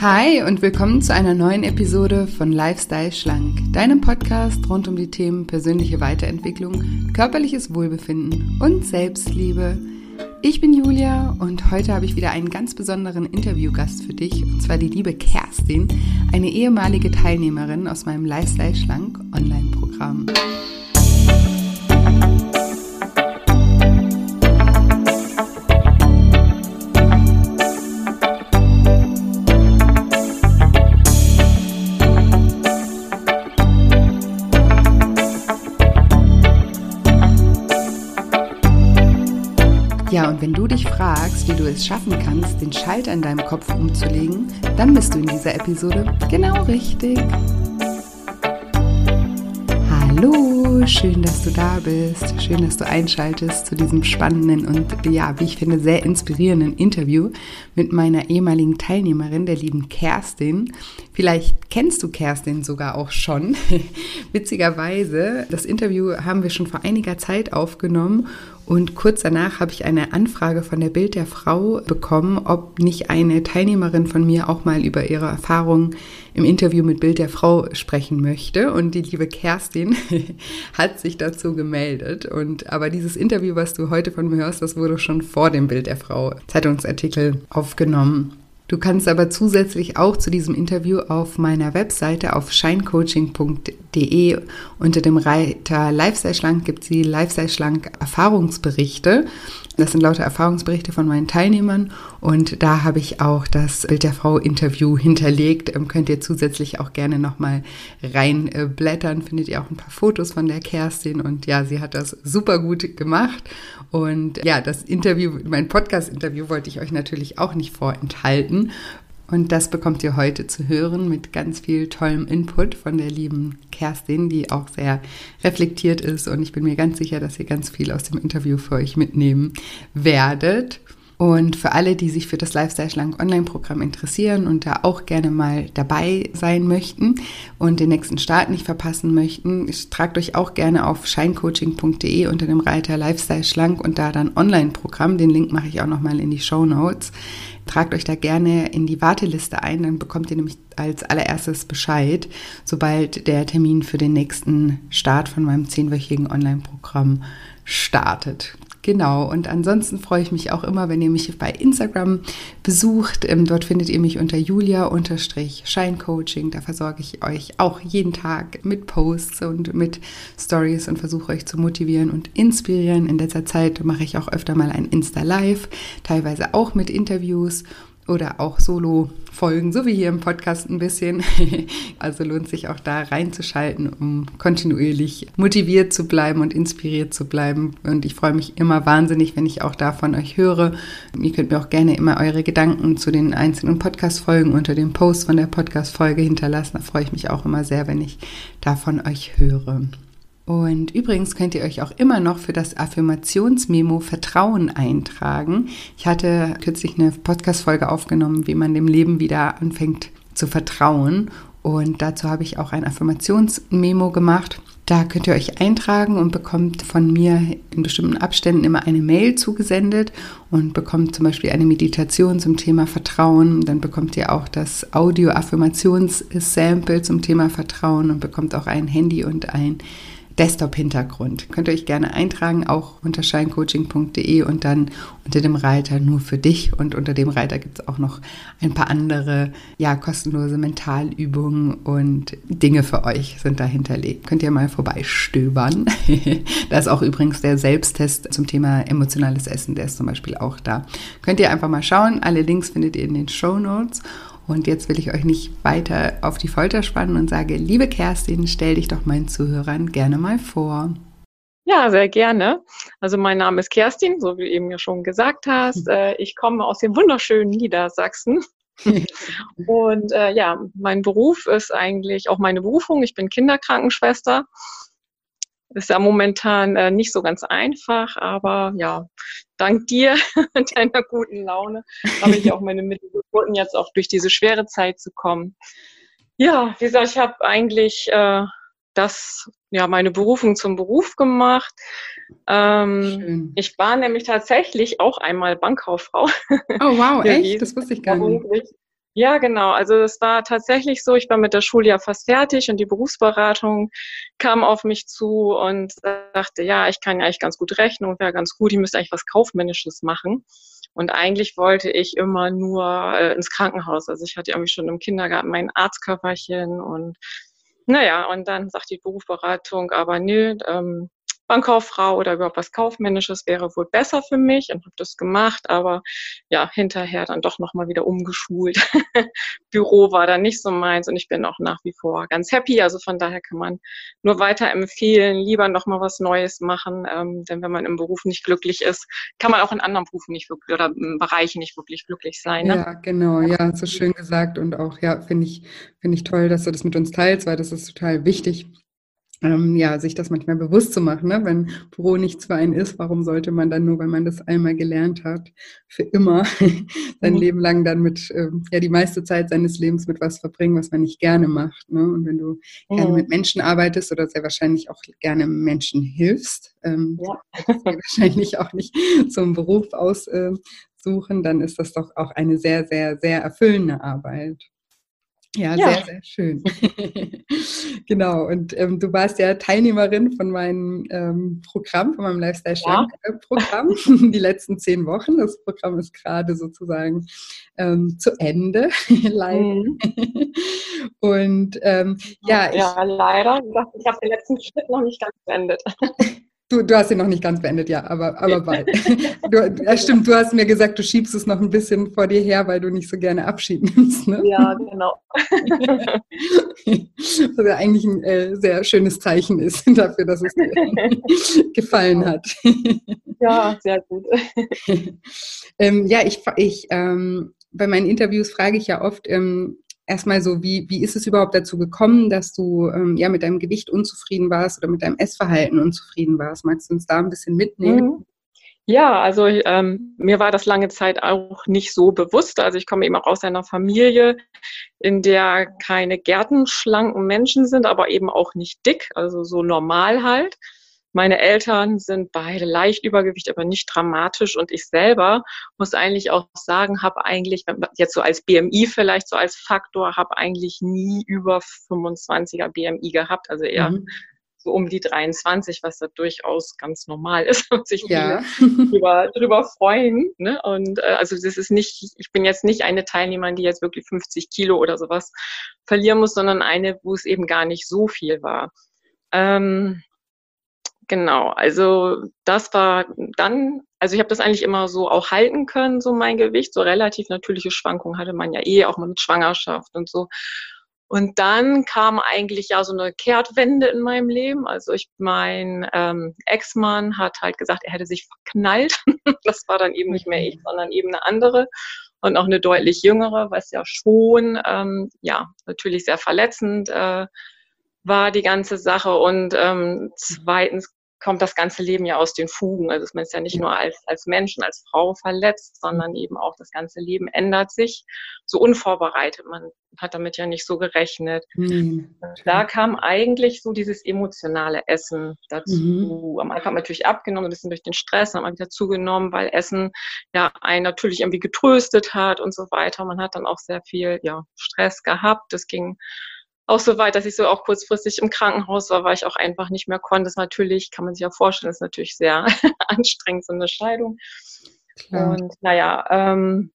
Hi und willkommen zu einer neuen Episode von Lifestyle Schlank, deinem Podcast rund um die Themen persönliche Weiterentwicklung, körperliches Wohlbefinden und Selbstliebe. Ich bin Julia und heute habe ich wieder einen ganz besonderen Interviewgast für dich, und zwar die liebe Kerstin, eine ehemalige Teilnehmerin aus meinem Lifestyle Schlank Online-Programm. Wenn du dich fragst, wie du es schaffen kannst, den Schalter in deinem Kopf umzulegen, dann bist du in dieser Episode genau richtig. Hallo, schön, dass du da bist. Schön, dass du einschaltest zu diesem spannenden und ja, wie ich finde, sehr inspirierenden Interview mit meiner ehemaligen Teilnehmerin, der lieben Kerstin. Vielleicht kennst du Kerstin sogar auch schon. Witzigerweise, das Interview haben wir schon vor einiger Zeit aufgenommen und kurz danach habe ich eine Anfrage von der Bild der Frau bekommen, ob nicht eine Teilnehmerin von mir auch mal über ihre Erfahrungen im Interview mit Bild der Frau sprechen möchte. Und die liebe Kerstin hat sich dazu gemeldet. Und aber dieses Interview, was du heute von mir hörst, das wurde schon vor dem Bild der Frau Zeitungsartikel aufgenommen. Du kannst aber zusätzlich auch zu diesem Interview auf meiner Webseite auf shinecoaching.de unter dem Reiter Lifestyle Schlank gibt es die Lifestyle Schlank Erfahrungsberichte. Das sind lauter Erfahrungsberichte von meinen Teilnehmern und da habe ich auch das Bild der Frau Interview hinterlegt. Ähm, könnt ihr zusätzlich auch gerne nochmal reinblättern. Findet ihr auch ein paar Fotos von der Kerstin und ja, sie hat das super gut gemacht. Und ja, das Interview, mein Podcast-Interview wollte ich euch natürlich auch nicht vorenthalten. Und das bekommt ihr heute zu hören mit ganz viel tollem Input von der lieben Kerstin, die auch sehr reflektiert ist. Und ich bin mir ganz sicher, dass ihr ganz viel aus dem Interview für euch mitnehmen werdet. Und für alle, die sich für das Lifestyle Schlank Online-Programm interessieren und da auch gerne mal dabei sein möchten und den nächsten Start nicht verpassen möchten, tragt euch auch gerne auf shinecoaching.de unter dem Reiter Lifestyle Schlank und da dann Online-Programm. Den Link mache ich auch nochmal in die Show Notes. Tragt euch da gerne in die Warteliste ein, dann bekommt ihr nämlich als allererstes Bescheid, sobald der Termin für den nächsten Start von meinem zehnwöchigen Online-Programm startet. Genau, und ansonsten freue ich mich auch immer, wenn ihr mich bei Instagram besucht. Ähm, dort findet ihr mich unter julia-scheincoaching. Da versorge ich euch auch jeden Tag mit Posts und mit Stories und versuche euch zu motivieren und inspirieren. In letzter Zeit mache ich auch öfter mal ein Insta-Live, teilweise auch mit Interviews oder auch Solo-Folgen, so wie hier im Podcast ein bisschen. Also lohnt sich auch da reinzuschalten, um kontinuierlich motiviert zu bleiben und inspiriert zu bleiben. Und ich freue mich immer wahnsinnig, wenn ich auch da von euch höre. Ihr könnt mir auch gerne immer eure Gedanken zu den einzelnen Podcast-Folgen unter dem Post von der Podcast-Folge hinterlassen. Da freue ich mich auch immer sehr, wenn ich da von euch höre. Und übrigens könnt ihr euch auch immer noch für das Affirmationsmemo Vertrauen eintragen. Ich hatte kürzlich eine Podcast-Folge aufgenommen, wie man dem Leben wieder anfängt zu vertrauen. Und dazu habe ich auch ein Affirmationsmemo gemacht. Da könnt ihr euch eintragen und bekommt von mir in bestimmten Abständen immer eine Mail zugesendet und bekommt zum Beispiel eine Meditation zum Thema Vertrauen. Dann bekommt ihr auch das Audio-Affirmations-Sample zum Thema Vertrauen und bekommt auch ein Handy und ein Desktop-Hintergrund. Könnt ihr euch gerne eintragen, auch unter scheincoaching.de und dann unter dem Reiter nur für dich. Und unter dem Reiter gibt es auch noch ein paar andere, ja, kostenlose Mentalübungen und Dinge für euch sind da hinterlegt. Könnt ihr mal vorbeistöbern. da ist auch übrigens der Selbsttest zum Thema emotionales Essen, der ist zum Beispiel auch da. Könnt ihr einfach mal schauen. Alle Links findet ihr in den Show Notes. Und jetzt will ich euch nicht weiter auf die Folter spannen und sage, liebe Kerstin, stell dich doch meinen Zuhörern gerne mal vor. Ja, sehr gerne. Also mein Name ist Kerstin, so wie du eben ja schon gesagt hast. Äh, ich komme aus dem wunderschönen Niedersachsen. und äh, ja, mein Beruf ist eigentlich auch meine Berufung. Ich bin Kinderkrankenschwester ist ja momentan äh, nicht so ganz einfach, aber ja, dank dir und deiner guten Laune habe ich auch meine Mittel gefunden, jetzt auch durch diese schwere Zeit zu kommen. Ja, wie gesagt, ich habe eigentlich äh, das, ja, meine Berufung zum Beruf gemacht. Ähm, ich war nämlich tatsächlich auch einmal Bankkauffrau. Oh wow, echt? Das wusste ich gar nicht. Ja, genau. Also es war tatsächlich so, ich war mit der Schule ja fast fertig und die Berufsberatung kam auf mich zu und sagte, ja, ich kann ja eigentlich ganz gut rechnen und wäre ganz gut, ich müsste eigentlich was Kaufmännisches machen. Und eigentlich wollte ich immer nur äh, ins Krankenhaus. Also ich hatte irgendwie schon im Kindergarten mein Arztkörperchen und naja, und dann sagt die Berufsberatung, aber nö, ähm, Bankkauffrau oder überhaupt was Kaufmännisches wäre wohl besser für mich und habe das gemacht, aber ja, hinterher dann doch nochmal wieder umgeschult. Büro war dann nicht so meins und ich bin auch nach wie vor ganz happy. Also von daher kann man nur weiter empfehlen, lieber nochmal was Neues machen, ähm, denn wenn man im Beruf nicht glücklich ist, kann man auch in anderen Berufen nicht wirklich oder in Bereichen nicht wirklich glücklich sein. Ne? Ja, genau, ja, so schön gesagt und auch, ja, finde ich, finde ich toll, dass du das mit uns teilst, weil das ist total wichtig ähm, ja, sich das manchmal bewusst zu machen. Ne? Wenn Büro nichts für einen ist, warum sollte man dann nur, wenn man das einmal gelernt hat, für immer sein mhm. Leben lang dann mit, ähm, ja, die meiste Zeit seines Lebens mit was verbringen, was man nicht gerne macht. Ne? Und wenn du mhm. gerne mit Menschen arbeitest oder sehr wahrscheinlich auch gerne Menschen hilfst, ähm, ja. wahrscheinlich auch nicht zum Beruf aussuchen, dann ist das doch auch eine sehr, sehr, sehr erfüllende Arbeit. Ja, ja, sehr, sehr schön. genau. Und ähm, du warst ja Teilnehmerin von meinem ähm, Programm, von meinem Lifestyle Schlank ja. Programm, die letzten zehn Wochen. Das Programm ist gerade sozusagen ähm, zu Ende, leider. Mhm. Und ähm, ja, ja, ich, leider. Ich habe den letzten Schritt noch nicht ganz beendet. Du, du hast ihn noch nicht ganz beendet, ja, aber, aber bald. Du, ja, stimmt, du hast mir gesagt, du schiebst es noch ein bisschen vor dir her, weil du nicht so gerne Abschied nimmst. Ne? Ja, genau. Was ja eigentlich ein äh, sehr schönes Zeichen ist dafür, dass es dir gefallen hat. Ja, sehr gut. ähm, ja, ich, ich ähm, bei meinen Interviews frage ich ja oft, ähm, erstmal so, wie, wie ist es überhaupt dazu gekommen, dass du ähm, ja mit deinem Gewicht unzufrieden warst oder mit deinem Essverhalten unzufrieden warst? Magst du uns da ein bisschen mitnehmen? Mhm. Ja, also ähm, mir war das lange Zeit auch nicht so bewusst. Also ich komme eben auch aus einer Familie, in der keine gärtenschlanken Menschen sind, aber eben auch nicht dick, also so normal halt. Meine Eltern sind beide leicht übergewichtig, aber nicht dramatisch. Und ich selber muss eigentlich auch sagen, habe eigentlich, jetzt so als BMI vielleicht so als Faktor, habe eigentlich nie über 25er BMI gehabt. Also eher mhm. so um die 23, was da durchaus ganz normal ist und sich ja. drüber, drüber freuen. Ne? Und äh, also das ist nicht, ich bin jetzt nicht eine Teilnehmerin, die jetzt wirklich 50 Kilo oder sowas verlieren muss, sondern eine, wo es eben gar nicht so viel war. Ähm, Genau, also das war dann, also ich habe das eigentlich immer so auch halten können, so mein Gewicht, so relativ natürliche Schwankungen hatte man ja eh, auch mal mit Schwangerschaft und so. Und dann kam eigentlich ja so eine Kehrtwende in meinem Leben. Also ich, mein ähm, Ex-Mann hat halt gesagt, er hätte sich verknallt. das war dann eben nicht mehr ich, sondern eben eine andere und auch eine deutlich jüngere, was ja schon, ähm, ja, natürlich sehr verletzend äh, war die ganze Sache. Und ähm, zweitens kommt das ganze Leben ja aus den Fugen. Also man ist ja nicht nur als, als Mensch und als Frau verletzt, sondern eben auch das ganze Leben ändert sich so unvorbereitet. Man hat damit ja nicht so gerechnet. Mhm. Da kam eigentlich so dieses emotionale Essen dazu. Mhm. Am Anfang natürlich abgenommen, ein bisschen durch den Stress, dann man wieder zugenommen, weil Essen ja einen natürlich irgendwie getröstet hat und so weiter. Man hat dann auch sehr viel ja, Stress gehabt. Das ging auch so weit, dass ich so auch kurzfristig im Krankenhaus war, weil ich auch einfach nicht mehr konnte. Das natürlich, kann man sich ja vorstellen, ist natürlich sehr anstrengend, so eine Scheidung. Klar. Und naja, ähm,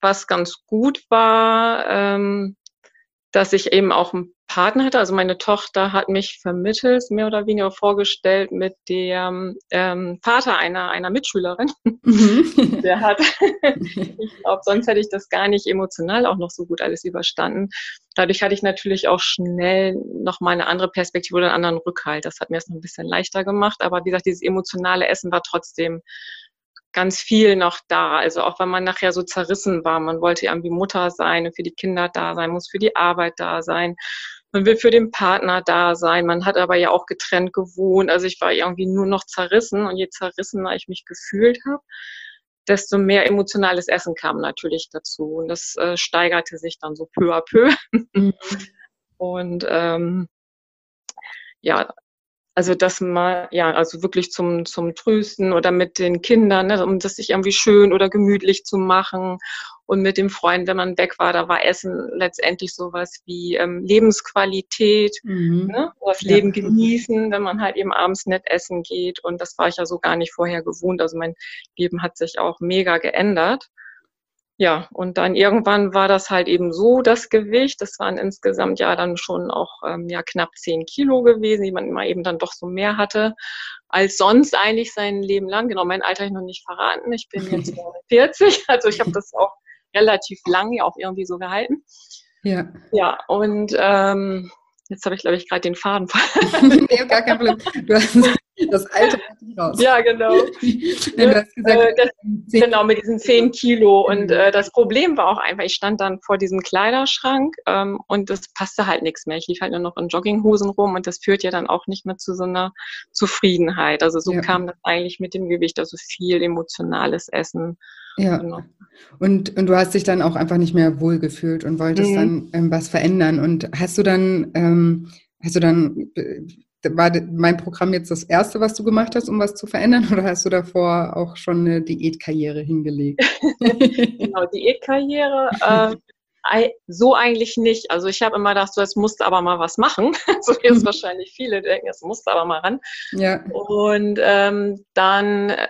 was ganz gut war, ähm, dass ich eben auch ein Partner hatte. Also meine Tochter hat mich vermittelt, mehr oder weniger vorgestellt mit dem ähm, Vater einer, einer Mitschülerin. Mhm. Der hat, ich glaube, sonst hätte ich das gar nicht emotional auch noch so gut alles überstanden. Dadurch hatte ich natürlich auch schnell nochmal eine andere Perspektive oder einen anderen Rückhalt. Das hat mir es noch ein bisschen leichter gemacht. Aber wie gesagt, dieses emotionale Essen war trotzdem ganz viel noch da. Also auch wenn man nachher so zerrissen war, man wollte irgendwie Mutter sein und für die Kinder da sein, muss für die Arbeit da sein. Man will für den Partner da sein. Man hat aber ja auch getrennt gewohnt. Also ich war irgendwie nur noch zerrissen und je zerrissener ich mich gefühlt habe, desto mehr emotionales Essen kam natürlich dazu. Und das äh, steigerte sich dann so peu à peu. Mhm. Und ähm, ja, also dass man, ja, also wirklich zum, zum Trösten oder mit den Kindern, ne, um das sich irgendwie schön oder gemütlich zu machen. Und mit dem Freund, wenn man weg war, da war Essen letztendlich sowas wie ähm, Lebensqualität, mhm. ne? das Leben ja. genießen, wenn man halt eben abends nett essen geht. Und das war ich ja so gar nicht vorher gewohnt. Also mein Leben hat sich auch mega geändert. Ja, und dann irgendwann war das halt eben so, das Gewicht, das waren insgesamt ja dann schon auch ähm, ja, knapp zehn Kilo gewesen, die man immer eben dann doch so mehr hatte, als sonst eigentlich sein Leben lang. Genau, mein Alter habe ich noch nicht verraten, ich bin jetzt 40, also ich habe das auch relativ lang ja auch irgendwie so gehalten. Ja. Ja, und ähm, jetzt habe ich, glaube ich, gerade den Faden verloren. nee, gar kein Problem. Du hast das alte raus. Ja, genau. ja, gesagt, äh, das, genau, mit diesen 10 Kilo. Und äh, das Problem war auch einfach, ich stand dann vor diesem Kleiderschrank ähm, und das passte halt nichts mehr. Ich lief halt nur noch in Jogginghosen rum und das führt ja dann auch nicht mehr zu so einer Zufriedenheit. Also so ja. kam das eigentlich mit dem Gewicht, also viel emotionales Essen. Ja. Genau. Und, und du hast dich dann auch einfach nicht mehr wohlgefühlt und wolltest mhm. dann ähm, was verändern. Und hast du dann, ähm, hast du dann äh, war mein Programm jetzt das erste, was du gemacht hast, um was zu verändern, oder hast du davor auch schon eine Diätkarriere hingelegt? genau, Diätkarriere. Äh, so eigentlich nicht. Also ich habe immer gedacht, so, jetzt musst du aber mal was machen. so wie es wahrscheinlich viele denken, jetzt musst du aber mal ran. Ja. Und ähm, dann äh,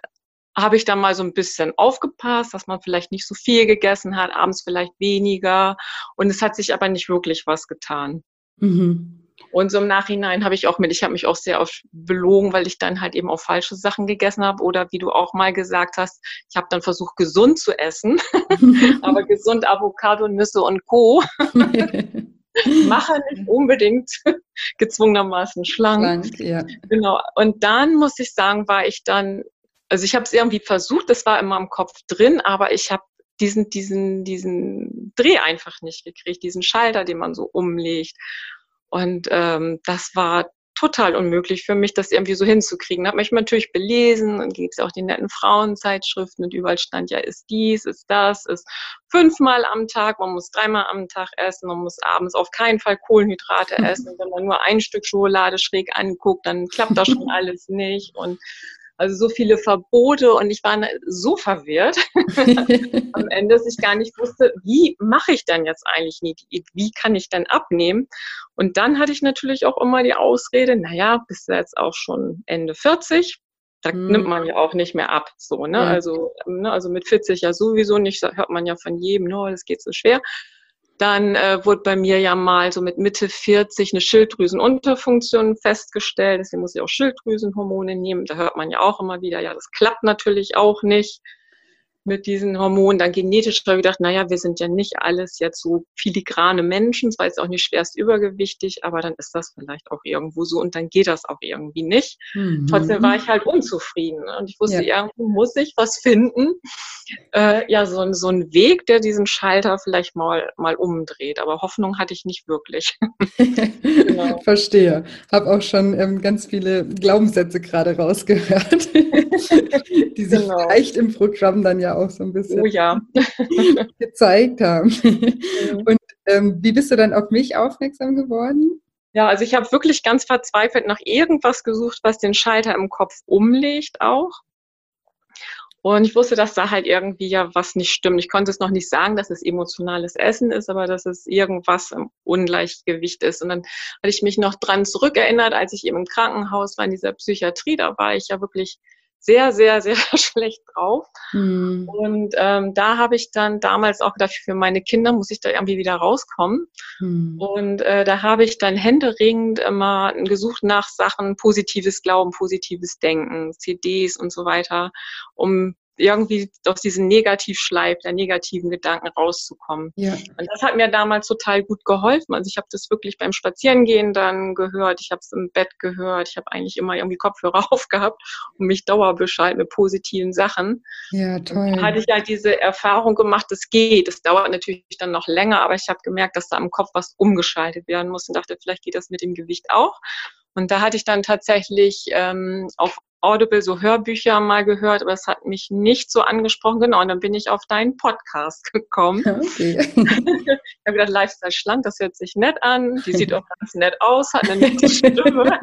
habe ich da mal so ein bisschen aufgepasst, dass man vielleicht nicht so viel gegessen hat, abends vielleicht weniger. Und es hat sich aber nicht wirklich was getan. Mhm. Und so im Nachhinein habe ich auch mit, ich habe mich auch sehr oft belogen, weil ich dann halt eben auch falsche Sachen gegessen habe. Oder wie du auch mal gesagt hast, ich habe dann versucht, gesund zu essen. Aber gesund Avocado, Nüsse und Co. Mache nicht unbedingt gezwungenermaßen schlank. schlank ja. Genau. Und dann muss ich sagen, war ich dann, also ich habe es irgendwie versucht, das war immer im Kopf drin, aber ich habe diesen, diesen, diesen Dreh einfach nicht gekriegt, diesen Schalter, den man so umlegt. Und ähm, das war total unmöglich für mich, das irgendwie so hinzukriegen. Habe mich natürlich belesen und gibt es auch die netten Frauenzeitschriften und überall stand ja, ist dies, ist das, ist fünfmal am Tag, man muss dreimal am Tag essen, man muss abends auf keinen Fall Kohlenhydrate essen. Wenn man nur ein Stück Schokolade schräg anguckt, dann klappt das schon alles nicht. Und also so viele Verbote und ich war so verwirrt am Ende, dass ich gar nicht wusste, wie mache ich denn jetzt eigentlich nie Diät? Wie kann ich denn abnehmen? Und dann hatte ich natürlich auch immer die Ausrede, naja, bist du jetzt auch schon Ende 40, da hm. nimmt man ja auch nicht mehr ab, so, ne? Ja. Also, ne, also mit 40 ja sowieso nicht, hört man ja von jedem, no, das geht so schwer. Dann äh, wurde bei mir ja mal so mit Mitte 40 eine Schilddrüsenunterfunktion festgestellt. Deswegen muss ich auch Schilddrüsenhormone nehmen. Da hört man ja auch immer wieder, ja, das klappt natürlich auch nicht mit diesen Hormonen. Dann genetisch habe ich gedacht, naja, wir sind ja nicht alles jetzt so filigrane Menschen, zwar ist auch nicht schwerst übergewichtig, aber dann ist das vielleicht auch irgendwo so und dann geht das auch irgendwie nicht. Mhm. Trotzdem war ich halt unzufrieden und ich wusste, ja. irgendwo muss ich was finden. Äh, ja, so, so ein Weg, der diesen Schalter vielleicht mal, mal umdreht, aber Hoffnung hatte ich nicht wirklich. genau. Verstehe. Habe auch schon ähm, ganz viele Glaubenssätze gerade rausgehört, die sich genau. vielleicht im Programm dann ja auch so ein bisschen oh, ja. gezeigt haben. Mhm. Und ähm, wie bist du dann auf mich aufmerksam geworden? Ja, also ich habe wirklich ganz verzweifelt nach irgendwas gesucht, was den Schalter im Kopf umlegt auch. Und ich wusste, dass da halt irgendwie ja was nicht stimmt. Ich konnte es noch nicht sagen, dass es emotionales Essen ist, aber dass es irgendwas im Ungleichgewicht ist. Und dann hatte ich mich noch dran zurückerinnert, als ich eben im Krankenhaus war in dieser Psychiatrie. Da war ich ja wirklich sehr, sehr, sehr schlecht drauf. Mhm. Und ähm, da habe ich dann damals auch gedacht, für meine Kinder muss ich da irgendwie wieder rauskommen. Mhm. Und äh, da habe ich dann händeringend immer gesucht nach Sachen, positives Glauben, positives Denken, CDs und so weiter, um irgendwie aus diesem Negativschleif der negativen Gedanken rauszukommen. Ja. Und das hat mir damals total gut geholfen. Also ich habe das wirklich beim Spazierengehen dann gehört, ich habe es im Bett gehört, ich habe eigentlich immer irgendwie Kopfhörer aufgehabt und mich Dauerbescheid mit positiven Sachen. Ja, toll. dann hatte ich halt diese Erfahrung gemacht, es geht. Es dauert natürlich dann noch länger, aber ich habe gemerkt, dass da im Kopf was umgeschaltet werden muss und dachte, vielleicht geht das mit dem Gewicht auch. Und da hatte ich dann tatsächlich ähm, auf Audible so Hörbücher mal gehört, aber es hat mich nicht so angesprochen. Genau, und dann bin ich auf deinen Podcast gekommen. Okay. ich habe gedacht, Lifestyle schlank, das hört sich nett an. Die sieht auch ganz nett aus, hat eine nette Stimme.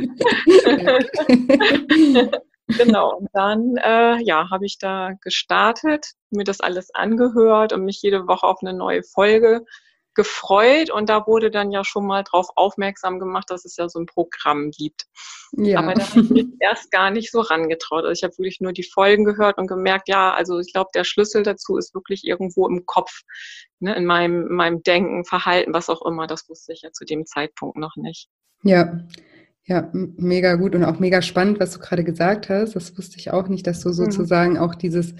genau, und dann äh, ja, habe ich da gestartet, mir das alles angehört und mich jede Woche auf eine neue Folge gefreut und da wurde dann ja schon mal darauf aufmerksam gemacht, dass es ja so ein Programm gibt. Ja. Aber da habe ich mich erst gar nicht so rangetraut. Also ich habe wirklich nur die Folgen gehört und gemerkt, ja, also ich glaube, der Schlüssel dazu ist wirklich irgendwo im Kopf, ne, in meinem, in meinem Denken, Verhalten, was auch immer. Das wusste ich ja zu dem Zeitpunkt noch nicht. Ja, ja, mega gut und auch mega spannend, was du gerade gesagt hast. Das wusste ich auch nicht, dass du mhm. sozusagen mhm. auch dieses,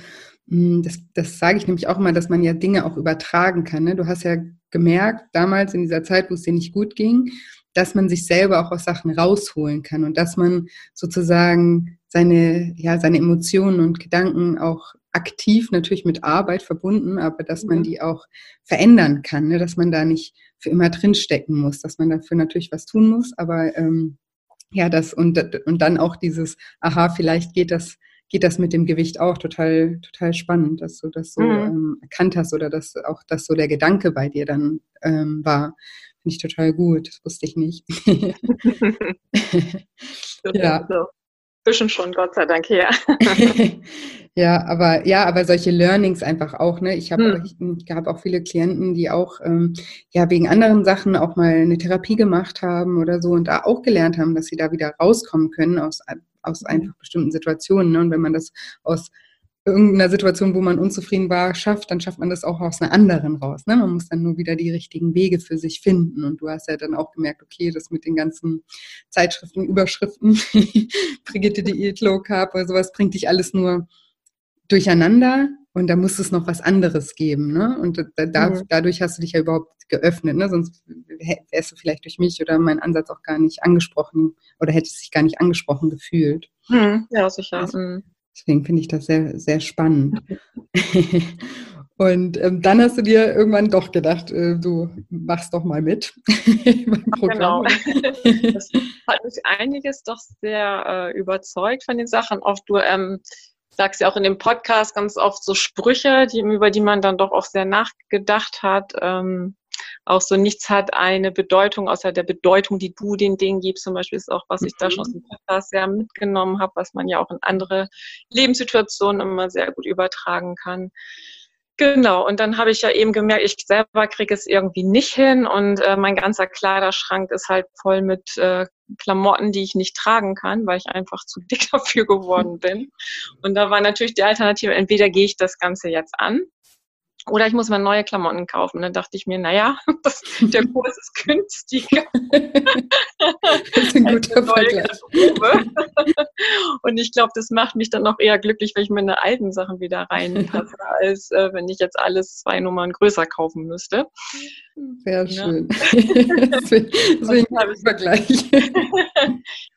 das, das sage ich nämlich auch immer, dass man ja Dinge auch übertragen kann. Ne? Du hast ja gemerkt, damals in dieser Zeit, wo es dir nicht gut ging, dass man sich selber auch aus Sachen rausholen kann und dass man sozusagen seine, ja, seine Emotionen und Gedanken auch aktiv natürlich mit Arbeit verbunden, aber dass man mhm. die auch verändern kann, ne? dass man da nicht für immer drinstecken muss, dass man dafür natürlich was tun muss, aber ähm, ja, das und, und dann auch dieses, aha, vielleicht geht das, geht das mit dem Gewicht auch total, total spannend, dass du das so mhm. ähm, erkannt hast oder dass auch das so der Gedanke bei dir dann ähm, war. Finde ich total gut. Das wusste ich nicht. ja. So. Bisschen schon, Gott sei Dank, ja. ja, aber ja, aber solche Learnings einfach auch, ne? Ich habe hm. ich auch viele Klienten, die auch ähm, ja wegen anderen Sachen auch mal eine Therapie gemacht haben oder so und da auch gelernt haben, dass sie da wieder rauskommen können aus, aus einfach bestimmten Situationen. Ne? Und wenn man das aus irgendeiner Situation, wo man unzufrieden war, schafft, dann schafft man das auch aus einer anderen raus. Ne? Man muss dann nur wieder die richtigen Wege für sich finden. Und du hast ja dann auch gemerkt, okay, das mit den ganzen Zeitschriften, Überschriften, Brigitte Diät, Low Carb oder sowas bringt dich alles nur durcheinander und da muss es noch was anderes geben. Ne? Und da, mhm. dadurch hast du dich ja überhaupt geöffnet. Ne? Sonst wärst du vielleicht durch mich oder meinen Ansatz auch gar nicht angesprochen oder hättest dich gar nicht angesprochen gefühlt. Mhm. Ja, sicher. Also, mhm. Deswegen finde ich das sehr, sehr spannend. Und ähm, dann hast du dir irgendwann doch gedacht, äh, du machst doch mal mit. genau. das hat mich einiges doch sehr äh, überzeugt von den Sachen. Oft du ähm, sagst ja auch in dem Podcast ganz oft so Sprüche, die, über die man dann doch auch sehr nachgedacht hat. Ähm, auch so nichts hat eine Bedeutung außer der Bedeutung, die du den Dingen gibst. Zum Beispiel ist auch, was ich da schon aus mhm. dem Podcast sehr mitgenommen habe, was man ja auch in andere Lebenssituationen immer sehr gut übertragen kann. Genau, und dann habe ich ja eben gemerkt, ich selber kriege es irgendwie nicht hin und äh, mein ganzer Kleiderschrank ist halt voll mit äh, Klamotten, die ich nicht tragen kann, weil ich einfach zu dick dafür geworden bin. Und da war natürlich die Alternative, entweder gehe ich das Ganze jetzt an oder ich muss mir neue Klamotten kaufen. Dann dachte ich mir, naja, das, der Kurs ist günstiger. das ist ein guter Vergleich. Und ich glaube, das macht mich dann noch eher glücklich, wenn ich meine alten Sachen wieder reinpasse, als äh, wenn ich jetzt alles zwei Nummern größer kaufen müsste. Sehr schön. Deswegen habe ich Vergleich.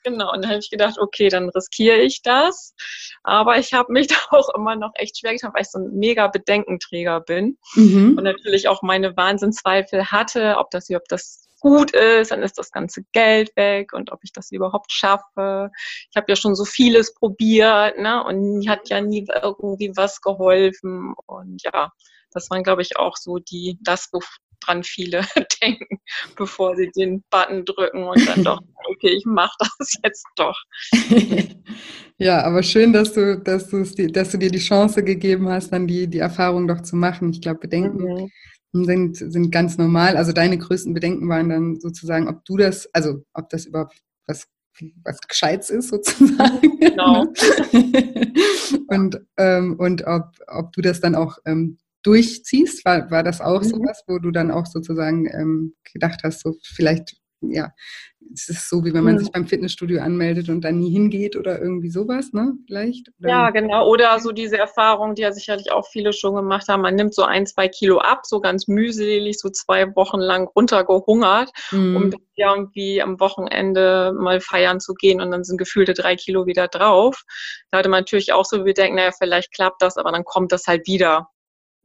genau, und dann habe ich gedacht, okay, dann riskiere ich das. Aber ich habe mich da auch immer noch echt schwer getan, weil ich so ein mega Bedenkenträger bin mhm. und natürlich auch meine Wahnsinnszweifel hatte, ob das ob das gut ist, dann ist das ganze Geld weg und ob ich das überhaupt schaffe. Ich habe ja schon so vieles probiert, ne? Und hat ja nie irgendwie was geholfen. Und ja, das waren, glaube ich, auch so die, das, dran viele denken, bevor sie den Button drücken und dann doch, okay, ich mache das jetzt doch. ja, aber schön, dass du, dass, dass du dir die Chance gegeben hast, dann die, die Erfahrung doch zu machen. Ich glaube, Bedenken mhm. sind, sind ganz normal. Also deine größten Bedenken waren dann sozusagen, ob du das, also ob das überhaupt was was Gescheites ist sozusagen. Genau. und ähm, und ob, ob du das dann auch ähm, durchziehst? War, war das auch mhm. sowas, wo du dann auch sozusagen ähm, gedacht hast, so vielleicht, ja, es ist so, wie wenn man mhm. sich beim Fitnessstudio anmeldet und dann nie hingeht oder irgendwie sowas, ne? Vielleicht? Oder? Ja, genau. Oder so diese Erfahrung, die ja sicherlich auch viele schon gemacht haben. Man nimmt so ein, zwei Kilo ab, so ganz mühselig, so zwei Wochen lang runtergehungert, mhm. um irgendwie am Wochenende mal feiern zu gehen und dann sind gefühlte drei Kilo wieder drauf. Da hatte man natürlich auch so Bedenken, naja, vielleicht klappt das, aber dann kommt das halt wieder.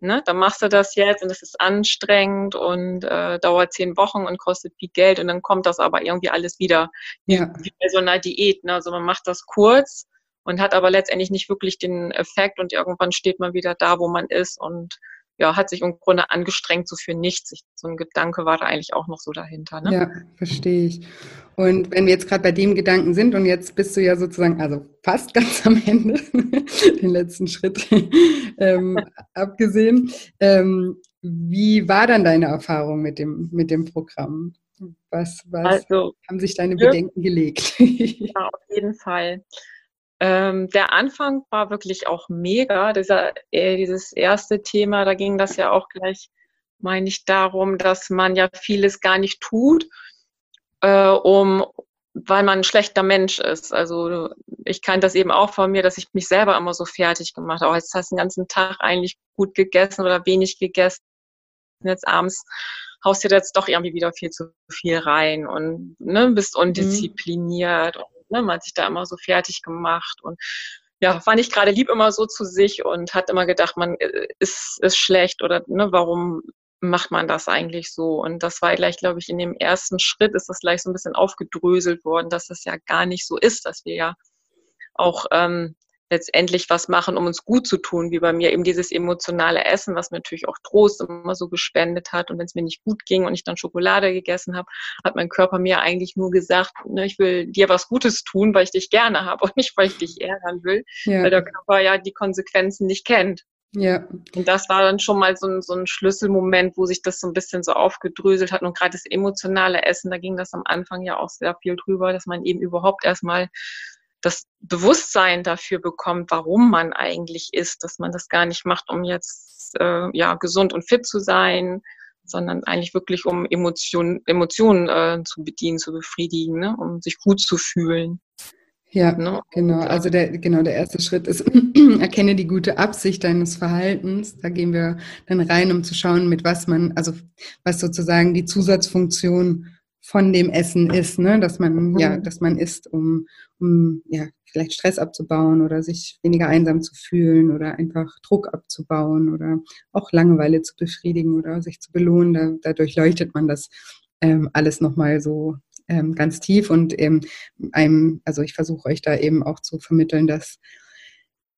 Ne, dann machst du das jetzt und es ist anstrengend und äh, dauert zehn Wochen und kostet viel Geld und dann kommt das aber irgendwie alles wieder. Ja. Wie bei so einer Diät. Ne? Also man macht das kurz und hat aber letztendlich nicht wirklich den Effekt und irgendwann steht man wieder da, wo man ist und ja, hat sich im Grunde angestrengt, so für nichts. So ein Gedanke war da eigentlich auch noch so dahinter. Ne? Ja, verstehe ich. Und wenn wir jetzt gerade bei dem Gedanken sind und jetzt bist du ja sozusagen, also fast ganz am Ende, den letzten Schritt ähm, abgesehen, ähm, wie war dann deine Erfahrung mit dem, mit dem Programm? Was, was also, haben sich deine Bedenken gelegt? ja, auf jeden Fall. Ähm, der Anfang war wirklich auch mega. Dieser, äh, dieses erste Thema, da ging das ja auch gleich, meine ich, darum, dass man ja vieles gar nicht tut, äh, um, weil man ein schlechter Mensch ist. Also ich kann das eben auch von mir, dass ich mich selber immer so fertig gemacht habe. Jetzt hast du den ganzen Tag eigentlich gut gegessen oder wenig gegessen. Jetzt abends haust dir jetzt doch irgendwie wieder viel zu viel rein und ne, bist mhm. undiszipliniert. Mhm. Ne? Man hat sich da immer so fertig gemacht und ja, war nicht gerade lieb immer so zu sich und hat immer gedacht, man äh, ist, ist schlecht oder ne, warum macht man das eigentlich so? Und das war gleich, glaube ich, in dem ersten Schritt ist das gleich so ein bisschen aufgedröselt worden, dass das ja gar nicht so ist, dass wir ja auch ähm, letztendlich was machen, um uns gut zu tun, wie bei mir eben dieses emotionale Essen, was mir natürlich auch Trost immer so gespendet hat. Und wenn es mir nicht gut ging und ich dann Schokolade gegessen habe, hat mein Körper mir eigentlich nur gesagt, ne, ich will dir was Gutes tun, weil ich dich gerne habe und nicht, weil ich dich ärgern will, ja. weil der Körper ja die Konsequenzen nicht kennt. Ja. Und das war dann schon mal so ein, so ein Schlüsselmoment, wo sich das so ein bisschen so aufgedröselt hat. Und gerade das emotionale Essen, da ging das am Anfang ja auch sehr viel drüber, dass man eben überhaupt erstmal das Bewusstsein dafür bekommt, warum man eigentlich isst, dass man das gar nicht macht, um jetzt äh, ja gesund und fit zu sein, sondern eigentlich wirklich um Emotionen, Emotionen äh, zu bedienen, zu befriedigen, ne? um sich gut zu fühlen. Ja, ne? genau. Also der, genau der erste Schritt ist, erkenne die gute Absicht deines Verhaltens. Da gehen wir dann rein, um zu schauen, mit was man, also was sozusagen die Zusatzfunktion von dem Essen ist, ne? dass man, ja, mhm. dass man isst, um, um ja, vielleicht Stress abzubauen oder sich weniger einsam zu fühlen oder einfach Druck abzubauen oder auch Langeweile zu befriedigen oder sich zu belohnen. Da, dadurch leuchtet man das ähm, alles nochmal so ähm, ganz tief und eben einem, also ich versuche euch da eben auch zu vermitteln, dass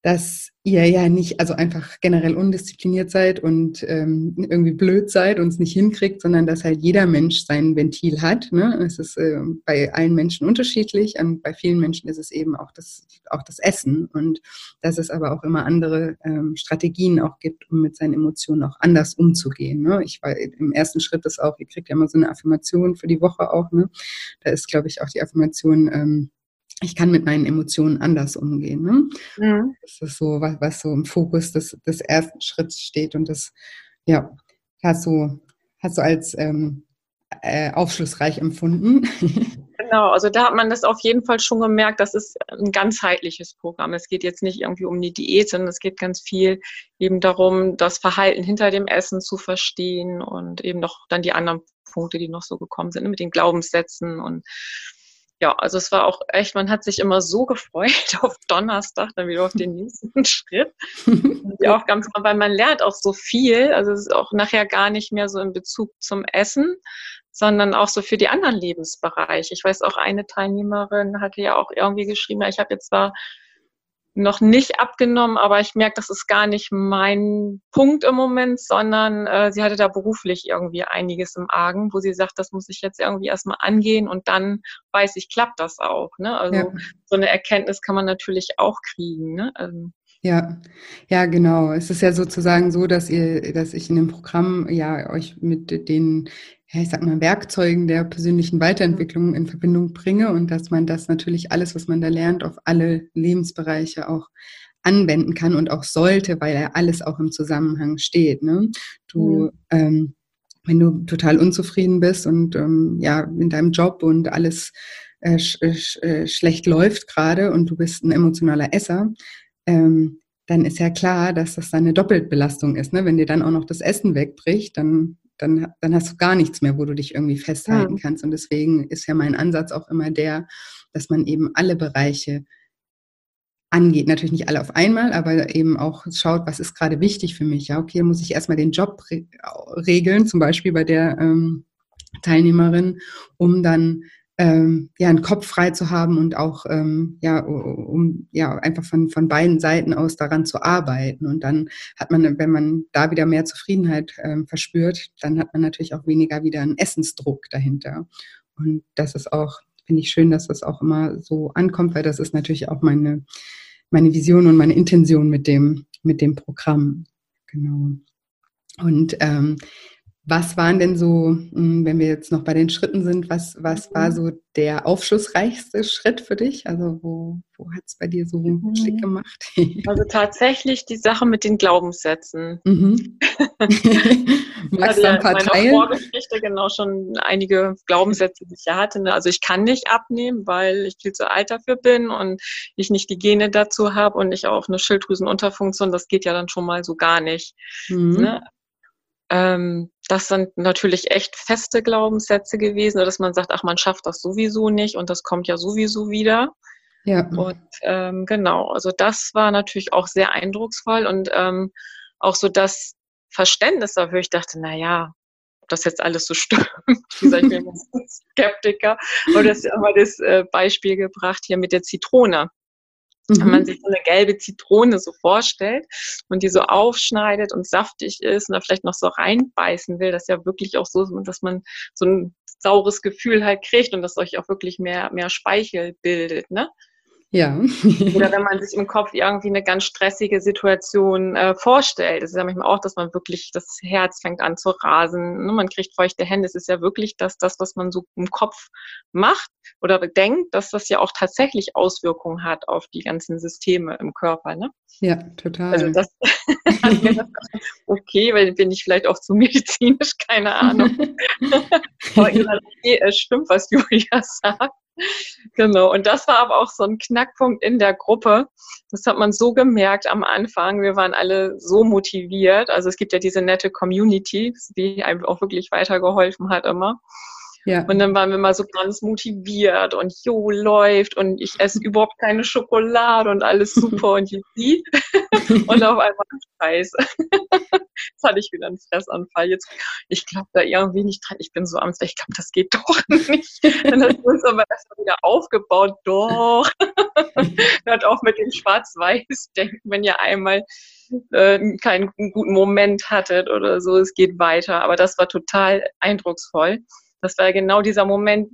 dass ihr ja nicht, also einfach generell undiszipliniert seid und ähm, irgendwie blöd seid und es nicht hinkriegt, sondern dass halt jeder Mensch sein Ventil hat. Ne? Es ist äh, bei allen Menschen unterschiedlich und bei vielen Menschen ist es eben auch das, auch das Essen und dass es aber auch immer andere ähm, Strategien auch gibt, um mit seinen Emotionen auch anders umzugehen. Ne? Ich war im ersten Schritt ist auch, ihr kriegt ja immer so eine Affirmation für die Woche auch. Ne? Da ist, glaube ich, auch die Affirmation, ähm, ich kann mit meinen Emotionen anders umgehen. Ne? Mhm. Das ist so, was, was, so im Fokus des, des ersten Schritts steht. Und das, ja, hast du, hast du als ähm, äh, aufschlussreich empfunden. Genau, also da hat man das auf jeden Fall schon gemerkt, das ist ein ganzheitliches Programm. Es geht jetzt nicht irgendwie um die Diät, sondern es geht ganz viel eben darum, das Verhalten hinter dem Essen zu verstehen und eben noch dann die anderen Punkte, die noch so gekommen sind, mit den Glaubenssätzen und ja, also es war auch echt, man hat sich immer so gefreut auf Donnerstag, dann wieder auf den nächsten Schritt. die Aufgaben, weil man lernt auch so viel. Also es ist auch nachher gar nicht mehr so in Bezug zum Essen, sondern auch so für die anderen Lebensbereiche. Ich weiß auch, eine Teilnehmerin hatte ja auch irgendwie geschrieben, ich habe jetzt zwar noch nicht abgenommen, aber ich merke, das ist gar nicht mein Punkt im Moment, sondern äh, sie hatte da beruflich irgendwie einiges im Argen, wo sie sagt, das muss ich jetzt irgendwie erstmal angehen und dann weiß ich, klappt das auch. Ne? Also ja. so eine Erkenntnis kann man natürlich auch kriegen. Ne? Also, ja, ja, genau. Es ist ja sozusagen so, dass ihr, dass ich in dem Programm ja euch mit den ja, ich sag mal, Werkzeugen der persönlichen Weiterentwicklung in Verbindung bringe und dass man das natürlich alles, was man da lernt, auf alle Lebensbereiche auch anwenden kann und auch sollte, weil ja alles auch im Zusammenhang steht. Ne? Du, mhm. ähm, wenn du total unzufrieden bist und ähm, ja in deinem Job und alles äh, sch sch äh, schlecht läuft gerade und du bist ein emotionaler Esser, ähm, dann ist ja klar, dass das dann eine Doppelbelastung ist. Ne? Wenn dir dann auch noch das Essen wegbricht, dann dann, dann hast du gar nichts mehr, wo du dich irgendwie festhalten ja. kannst. Und deswegen ist ja mein Ansatz auch immer der, dass man eben alle Bereiche angeht. Natürlich nicht alle auf einmal, aber eben auch schaut, was ist gerade wichtig für mich. Ja, okay, muss ich erstmal den Job regeln, zum Beispiel bei der ähm, Teilnehmerin, um dann ähm, ja, einen Kopf frei zu haben und auch ähm, ja, um ja einfach von, von beiden Seiten aus daran zu arbeiten. Und dann hat man, wenn man da wieder mehr Zufriedenheit ähm, verspürt, dann hat man natürlich auch weniger wieder einen Essensdruck dahinter. Und das ist auch, finde ich schön, dass das auch immer so ankommt, weil das ist natürlich auch meine, meine Vision und meine Intention mit dem, mit dem Programm. Genau. Und ähm, was waren denn so, hm, wenn wir jetzt noch bei den Schritten sind, was, was war mhm. so der aufschlussreichste Schritt für dich? Also wo, wo hat es bei dir so mhm. Klick gemacht? Also tatsächlich die Sache mit den Glaubenssätzen. Mhm. Magst du ein paar meine teilen? Vorgeschichte genau schon einige Glaubenssätze, die ich ja hatte. Also ich kann nicht abnehmen, weil ich viel zu alt dafür bin und ich nicht die Gene dazu habe und ich auch eine Schilddrüsenunterfunktion, das geht ja dann schon mal so gar nicht. Mhm. Ne? Ähm, das sind natürlich echt feste Glaubenssätze gewesen, dass man sagt, ach, man schafft das sowieso nicht und das kommt ja sowieso wieder. Ja. Und ähm, genau, also das war natürlich auch sehr eindrucksvoll und ähm, auch so das Verständnis dafür. Ich dachte, na ja, ob das jetzt alles so stimmt. Wie sag ich mir Skeptiker. Und das haben wir das äh, Beispiel gebracht hier mit der Zitrone. Wenn man mhm. sich so eine gelbe Zitrone so vorstellt und die so aufschneidet und saftig ist und da vielleicht noch so reinbeißen will, das ist ja wirklich auch so, dass man so ein saures Gefühl halt kriegt und dass euch auch wirklich mehr, mehr Speichel bildet, ne? Ja. Oder wenn man sich im Kopf irgendwie eine ganz stressige Situation äh, vorstellt. Das ist ja manchmal auch, dass man wirklich, das Herz fängt an zu rasen, ne? man kriegt feuchte Hände. Es ist ja wirklich, dass das, was man so im Kopf macht oder denkt, dass das ja auch tatsächlich Auswirkungen hat auf die ganzen Systeme im Körper. Ne? Ja, total. Also das, okay, weil bin ich vielleicht auch zu medizinisch, keine Ahnung. Aber okay, es stimmt, was Julia sagt. Genau, und das war aber auch so ein Knackpunkt in der Gruppe. Das hat man so gemerkt am Anfang. Wir waren alle so motiviert. Also es gibt ja diese nette Community, die einem auch wirklich weitergeholfen hat immer. Ja. Und dann waren wir mal so ganz motiviert und jo, läuft und ich esse überhaupt keine Schokolade und alles super und sie und auf einmal Scheiße. Jetzt hatte ich wieder einen Fressanfall. Jetzt, ich glaube da irgendwie nicht dran. Ich bin so am ich glaube, das geht doch nicht. Dann hat uns aber erstmal wieder aufgebaut. Doch. Hört auf mit dem Schwarz-Weiß-Denken, wenn ihr einmal äh, keinen guten Moment hattet oder so. Es geht weiter. Aber das war total eindrucksvoll. Das war genau dieser Moment,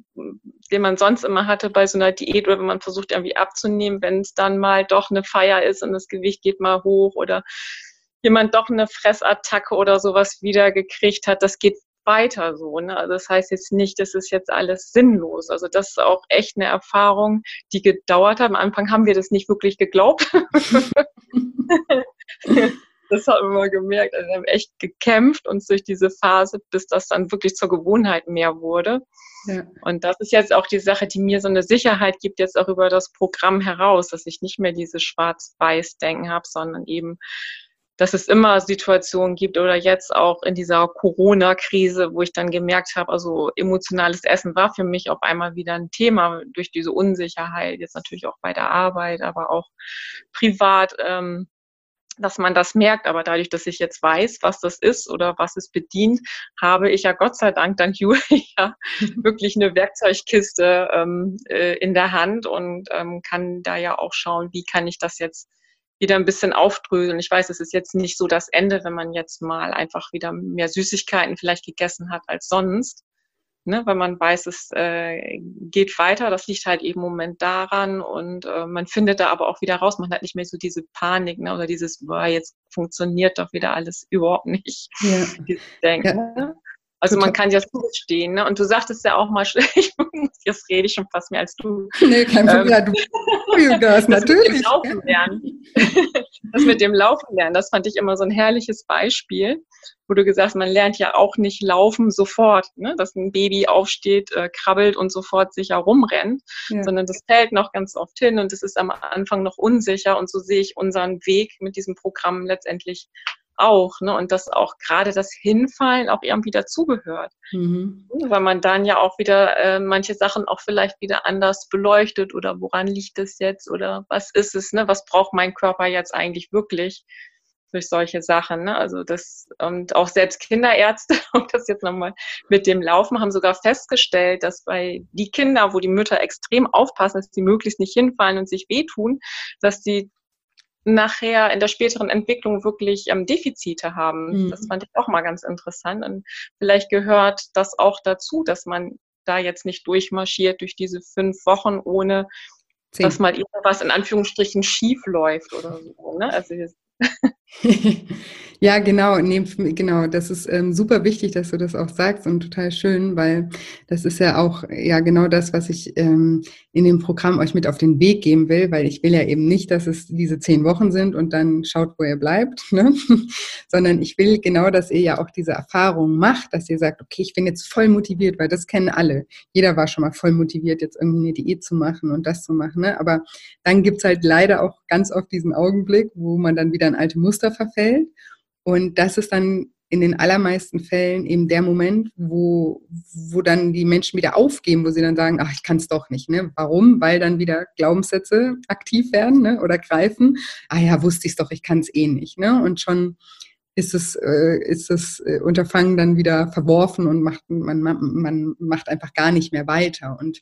den man sonst immer hatte bei so einer Diät oder wenn man versucht irgendwie abzunehmen, wenn es dann mal doch eine Feier ist und das Gewicht geht mal hoch oder jemand doch eine Fressattacke oder sowas wieder gekriegt hat, das geht weiter so. Ne? Also das heißt jetzt nicht, das ist jetzt alles sinnlos. Also das ist auch echt eine Erfahrung, die gedauert hat. Am Anfang haben wir das nicht wirklich geglaubt. das haben wir gemerkt. Also wir haben echt gekämpft uns durch diese Phase, bis das dann wirklich zur Gewohnheit mehr wurde. Ja. Und das ist jetzt auch die Sache, die mir so eine Sicherheit gibt, jetzt auch über das Programm heraus, dass ich nicht mehr dieses Schwarz-Weiß-Denken habe, sondern eben, dass es immer Situationen gibt oder jetzt auch in dieser Corona-Krise, wo ich dann gemerkt habe, also emotionales Essen war für mich auf einmal wieder ein Thema durch diese Unsicherheit, jetzt natürlich auch bei der Arbeit, aber auch privat. Ähm, dass man das merkt. Aber dadurch, dass ich jetzt weiß, was das ist oder was es bedient, habe ich ja Gott sei Dank dank Julia wirklich eine Werkzeugkiste ähm, äh, in der Hand und ähm, kann da ja auch schauen, wie kann ich das jetzt wieder ein bisschen aufdröseln. Ich weiß, es ist jetzt nicht so das Ende, wenn man jetzt mal einfach wieder mehr Süßigkeiten vielleicht gegessen hat als sonst ne, weil man weiß, es äh, geht weiter. Das liegt halt eben im Moment daran und äh, man findet da aber auch wieder raus. Man hat nicht mehr so diese Panik ne, oder dieses, boah, jetzt funktioniert doch wieder alles überhaupt nicht. Ja. Denken, ja. Ne? Also Total. man kann ja zustehen, ne? Und du sagtest ja auch mal, ich, jetzt rede ich schon fast mehr als du. Nee, kein Problem. Ähm, ja, du das natürlich. Mit dem Laufen lernen. das mit dem Laufen lernen, das fand ich immer so ein herrliches Beispiel, wo du gesagt hast, man lernt ja auch nicht laufen sofort, ne? dass ein Baby aufsteht, äh, krabbelt und sofort sich herumrennt, ja. sondern das fällt noch ganz oft hin und es ist am Anfang noch unsicher und so sehe ich unseren Weg mit diesem Programm letztendlich auch, ne? Und dass auch gerade das Hinfallen auch irgendwie dazugehört. Mhm. Weil man dann ja auch wieder äh, manche Sachen auch vielleicht wieder anders beleuchtet oder woran liegt es jetzt oder was ist es, ne? Was braucht mein Körper jetzt eigentlich wirklich? durch solche Sachen. Ne? Also das und auch selbst Kinderärzte, und das jetzt nochmal mit dem Laufen, haben sogar festgestellt, dass bei die Kinder, wo die Mütter extrem aufpassen, dass sie möglichst nicht hinfallen und sich wehtun, dass die nachher in der späteren Entwicklung wirklich ähm, Defizite haben. Mhm. Das fand ich auch mal ganz interessant. Und vielleicht gehört das auch dazu, dass man da jetzt nicht durchmarschiert durch diese fünf Wochen, ohne Zehn. dass mal irgendwas in Anführungsstrichen schief läuft oder so. Ne? Also ja, genau, nee, genau. Das ist ähm, super wichtig, dass du das auch sagst und total schön, weil das ist ja auch ja genau das, was ich ähm, in dem Programm euch mit auf den Weg geben will, weil ich will ja eben nicht, dass es diese zehn Wochen sind und dann schaut, wo ihr bleibt, ne? sondern ich will genau, dass ihr ja auch diese Erfahrung macht, dass ihr sagt, okay, ich bin jetzt voll motiviert, weil das kennen alle. Jeder war schon mal voll motiviert, jetzt irgendwie eine Diät zu machen und das zu machen, ne? aber dann gibt's halt leider auch ganz oft diesen Augenblick, wo man dann wieder in alte Muster verfällt. Und das ist dann in den allermeisten Fällen eben der Moment, wo, wo dann die Menschen wieder aufgeben, wo sie dann sagen, ach, ich kann es doch nicht. Ne? Warum? Weil dann wieder Glaubenssätze aktiv werden ne? oder greifen. Ah ja, wusste ich es doch, ich kann es eh nicht. Ne? Und schon ist es, äh, ist das äh, Unterfangen dann wieder verworfen und macht, man, man, man macht einfach gar nicht mehr weiter. Und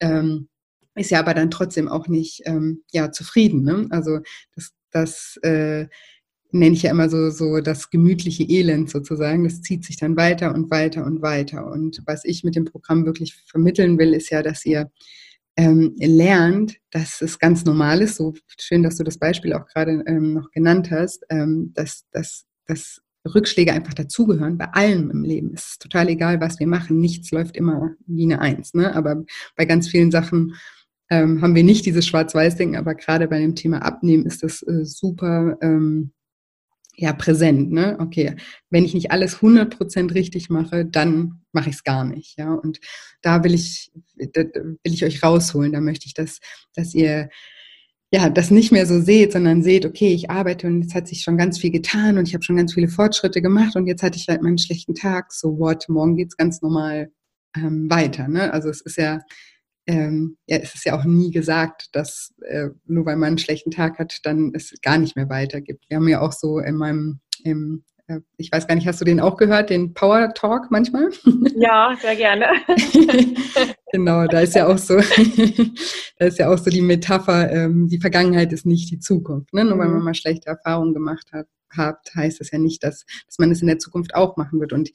ähm, ist ja aber dann trotzdem auch nicht ähm, ja, zufrieden. Ne? Also das, das äh, nenne ich ja immer so, so das gemütliche Elend sozusagen. Das zieht sich dann weiter und weiter und weiter. Und was ich mit dem Programm wirklich vermitteln will, ist ja, dass ihr ähm, lernt, dass es ganz normal ist. So schön, dass du das Beispiel auch gerade ähm, noch genannt hast, ähm, dass, dass, dass Rückschläge einfach dazugehören. Bei allem im Leben Es ist total egal, was wir machen. Nichts läuft immer wie eine Eins. Ne? Aber bei ganz vielen Sachen ähm, haben wir nicht dieses Schwarz-Weiß-Denken, aber gerade bei dem Thema Abnehmen ist das äh, super ähm, ja, präsent. Ne? Okay, wenn ich nicht alles 100% richtig mache, dann mache ich es gar nicht. Ja? Und da will ich, da will ich euch rausholen. Da möchte ich, dass, dass ihr ja, das nicht mehr so seht, sondern seht, okay, ich arbeite und jetzt hat sich schon ganz viel getan und ich habe schon ganz viele Fortschritte gemacht und jetzt hatte ich halt meinen schlechten Tag. So what, morgen geht's ganz normal ähm, weiter. Ne? Also es ist ja ähm, ja, es ist ja auch nie gesagt, dass äh, nur weil man einen schlechten Tag hat, dann es gar nicht mehr weitergibt. Wir haben ja auch so in meinem, im, äh, ich weiß gar nicht, hast du den auch gehört, den Power Talk manchmal? Ja, sehr gerne. genau, da ist ja auch so, da ist ja auch so die Metapher, ähm, die Vergangenheit ist nicht die Zukunft, ne? nur weil man mhm. mal schlechte Erfahrungen gemacht hat habt, heißt das ja nicht, dass, dass man es in der Zukunft auch machen wird. Und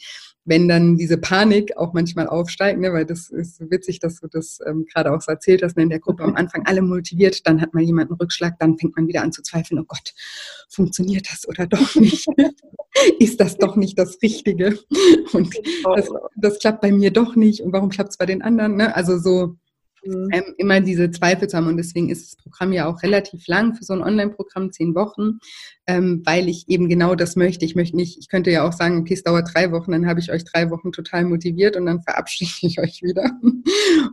wenn dann diese Panik auch manchmal aufsteigt, ne, weil das ist so witzig, dass du das ähm, gerade auch so erzählt hast, ne, in der Gruppe am Anfang alle motiviert, dann hat mal jemand einen Rückschlag, dann fängt man wieder an zu zweifeln, oh Gott, funktioniert das oder doch nicht? ist das doch nicht das Richtige? Und das, das klappt bei mir doch nicht und warum klappt es bei den anderen? Ne? Also so mhm. ähm, immer diese Zweifel zu haben. Und deswegen ist das Programm ja auch relativ lang für so ein Online-Programm, zehn Wochen, ähm, weil ich eben genau das möchte. Ich möchte nicht, ich könnte ja auch sagen, okay, es dauert drei Wochen, dann habe ich euch drei Wochen total motiviert und dann verabschiede ich euch wieder.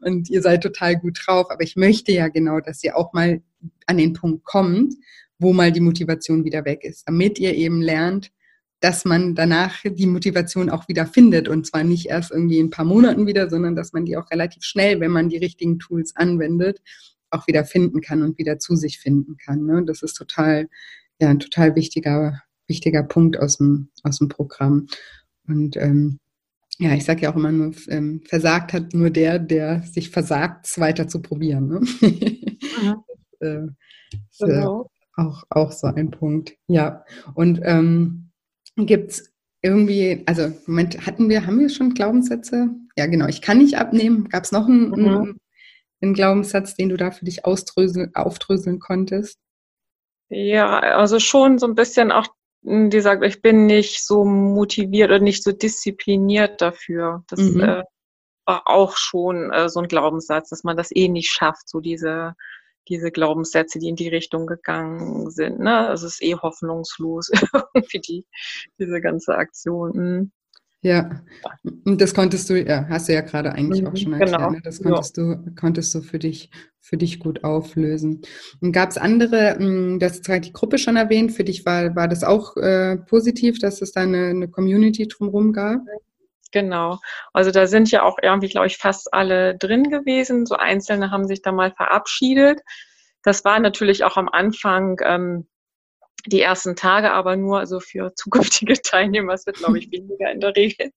und ihr seid total gut drauf. Aber ich möchte ja genau, dass ihr auch mal an den Punkt kommt, wo mal die Motivation wieder weg ist, damit ihr eben lernt, dass man danach die Motivation auch wieder findet und zwar nicht erst irgendwie in ein paar Monaten wieder, sondern dass man die auch relativ schnell, wenn man die richtigen Tools anwendet, auch wieder finden kann und wieder zu sich finden kann. Ne? Das ist total, ja, ein total wichtiger, wichtiger Punkt aus dem, aus dem Programm. Und ähm, ja, ich sage ja auch immer nur, ähm, versagt hat nur der, der sich versagt, es weiter zu probieren. Ne? Mhm. das, äh, genau. Äh, auch, auch so ein Punkt. Ja. Und ähm, Gibt es irgendwie, also Moment, hatten wir, haben wir schon Glaubenssätze? Ja, genau, ich kann nicht abnehmen. Gab es noch einen, mhm. einen, einen, Glaubenssatz, den du da für dich aufdröseln konntest? Ja, also schon so ein bisschen auch hm, die sagt, ich bin nicht so motiviert oder nicht so diszipliniert dafür. Das mhm. äh, war auch schon äh, so ein Glaubenssatz, dass man das eh nicht schafft, so diese diese Glaubenssätze, die in die Richtung gegangen sind. Ne? Es ist eh hoffnungslos, irgendwie die, diese ganze Aktion. Hm. Ja, und das konntest du, ja, hast du ja gerade eigentlich auch mhm, schon erklärt, genau. ne? das konntest ja. du, konntest du für dich, für dich gut auflösen. Und gab es andere, hm, du hast die Gruppe schon erwähnt, für dich war, war das auch äh, positiv, dass es da eine, eine Community drumherum gab? Genau. Also da sind ja auch irgendwie, glaube ich, fast alle drin gewesen. So einzelne haben sich da mal verabschiedet. Das war natürlich auch am Anfang ähm, die ersten Tage aber nur, also für zukünftige Teilnehmer, es wird, glaube ich, weniger in der Regel.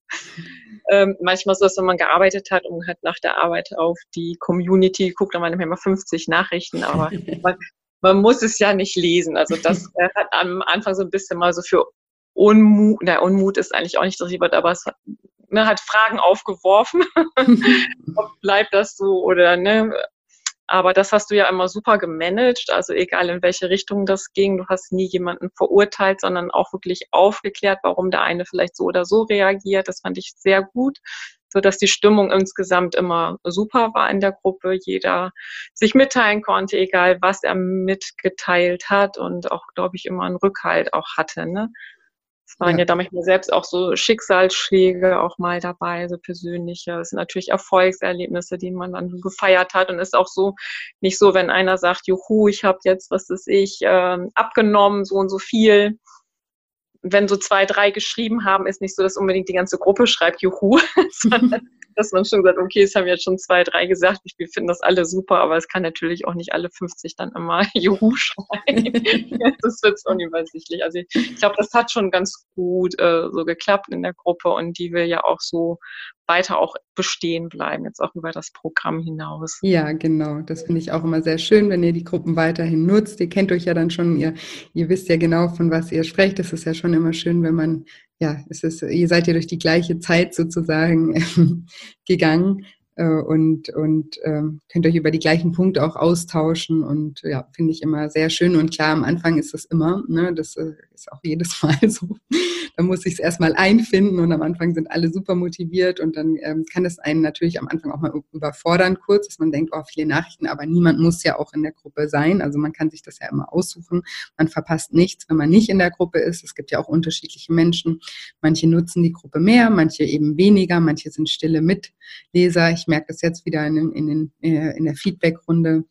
Ähm, manchmal ist das, wenn man gearbeitet hat und hat nach der Arbeit auf die Community guckt, dann manchmal immer 50 Nachrichten, aber man, man, muss es ja nicht lesen. Also das äh, hat am Anfang so ein bisschen mal so für Unmut, na, Unmut ist eigentlich auch nicht das Wort, aber es hat, ne, hat Fragen aufgeworfen. Ob bleibt das so oder ne, aber das hast du ja immer super gemanagt, also egal in welche Richtung das ging, du hast nie jemanden verurteilt, sondern auch wirklich aufgeklärt, warum der eine vielleicht so oder so reagiert. Das fand ich sehr gut, so dass die Stimmung insgesamt immer super war in der Gruppe, jeder sich mitteilen konnte, egal was er mitgeteilt hat und auch, glaube ich, immer einen Rückhalt auch hatte. Ne? Es waren ja. ja da manchmal selbst auch so Schicksalsschläge auch mal dabei, so persönliche. Es sind natürlich Erfolgserlebnisse, die man dann gefeiert hat. Und es ist auch so, nicht so, wenn einer sagt, juhu, ich habe jetzt, was ist ich, äh, abgenommen, so und so viel. Wenn so zwei, drei geschrieben haben, ist nicht so, dass unbedingt die ganze Gruppe schreibt, juhu, sondern dass man schon sagt, okay, es haben jetzt schon zwei, drei gesagt, wir finden das alle super, aber es kann natürlich auch nicht alle 50 dann immer Juhu schreien. das wird unübersichtlich. Also ich, ich glaube, das hat schon ganz gut äh, so geklappt in der Gruppe und die will ja auch so weiter auch bestehen bleiben, jetzt auch über das Programm hinaus. Ja, genau. Das finde ich auch immer sehr schön, wenn ihr die Gruppen weiterhin nutzt. Ihr kennt euch ja dann schon, ihr, ihr wisst ja genau, von was ihr sprecht. Es ist ja schon immer schön, wenn man, ja, es ist, ihr seid ja durch die gleiche Zeit sozusagen gegangen und, und ähm, könnt euch über die gleichen Punkte auch austauschen. Und ja, finde ich immer sehr schön. Und klar, am Anfang ist das immer, ne, das äh, ist auch jedes Mal so, da muss ich es erstmal einfinden und am Anfang sind alle super motiviert. Und dann ähm, kann es einen natürlich am Anfang auch mal überfordern kurz, dass man denkt, oh, viele Nachrichten, aber niemand muss ja auch in der Gruppe sein, also man kann sich das ja immer aussuchen, man verpasst nichts, wenn man nicht in der Gruppe ist, es gibt ja auch unterschiedliche Menschen, manche nutzen die Gruppe mehr, manche eben weniger, manche sind stille Mitleser, ich merke das jetzt wieder in, in, in, äh, in der Feedback-Runde,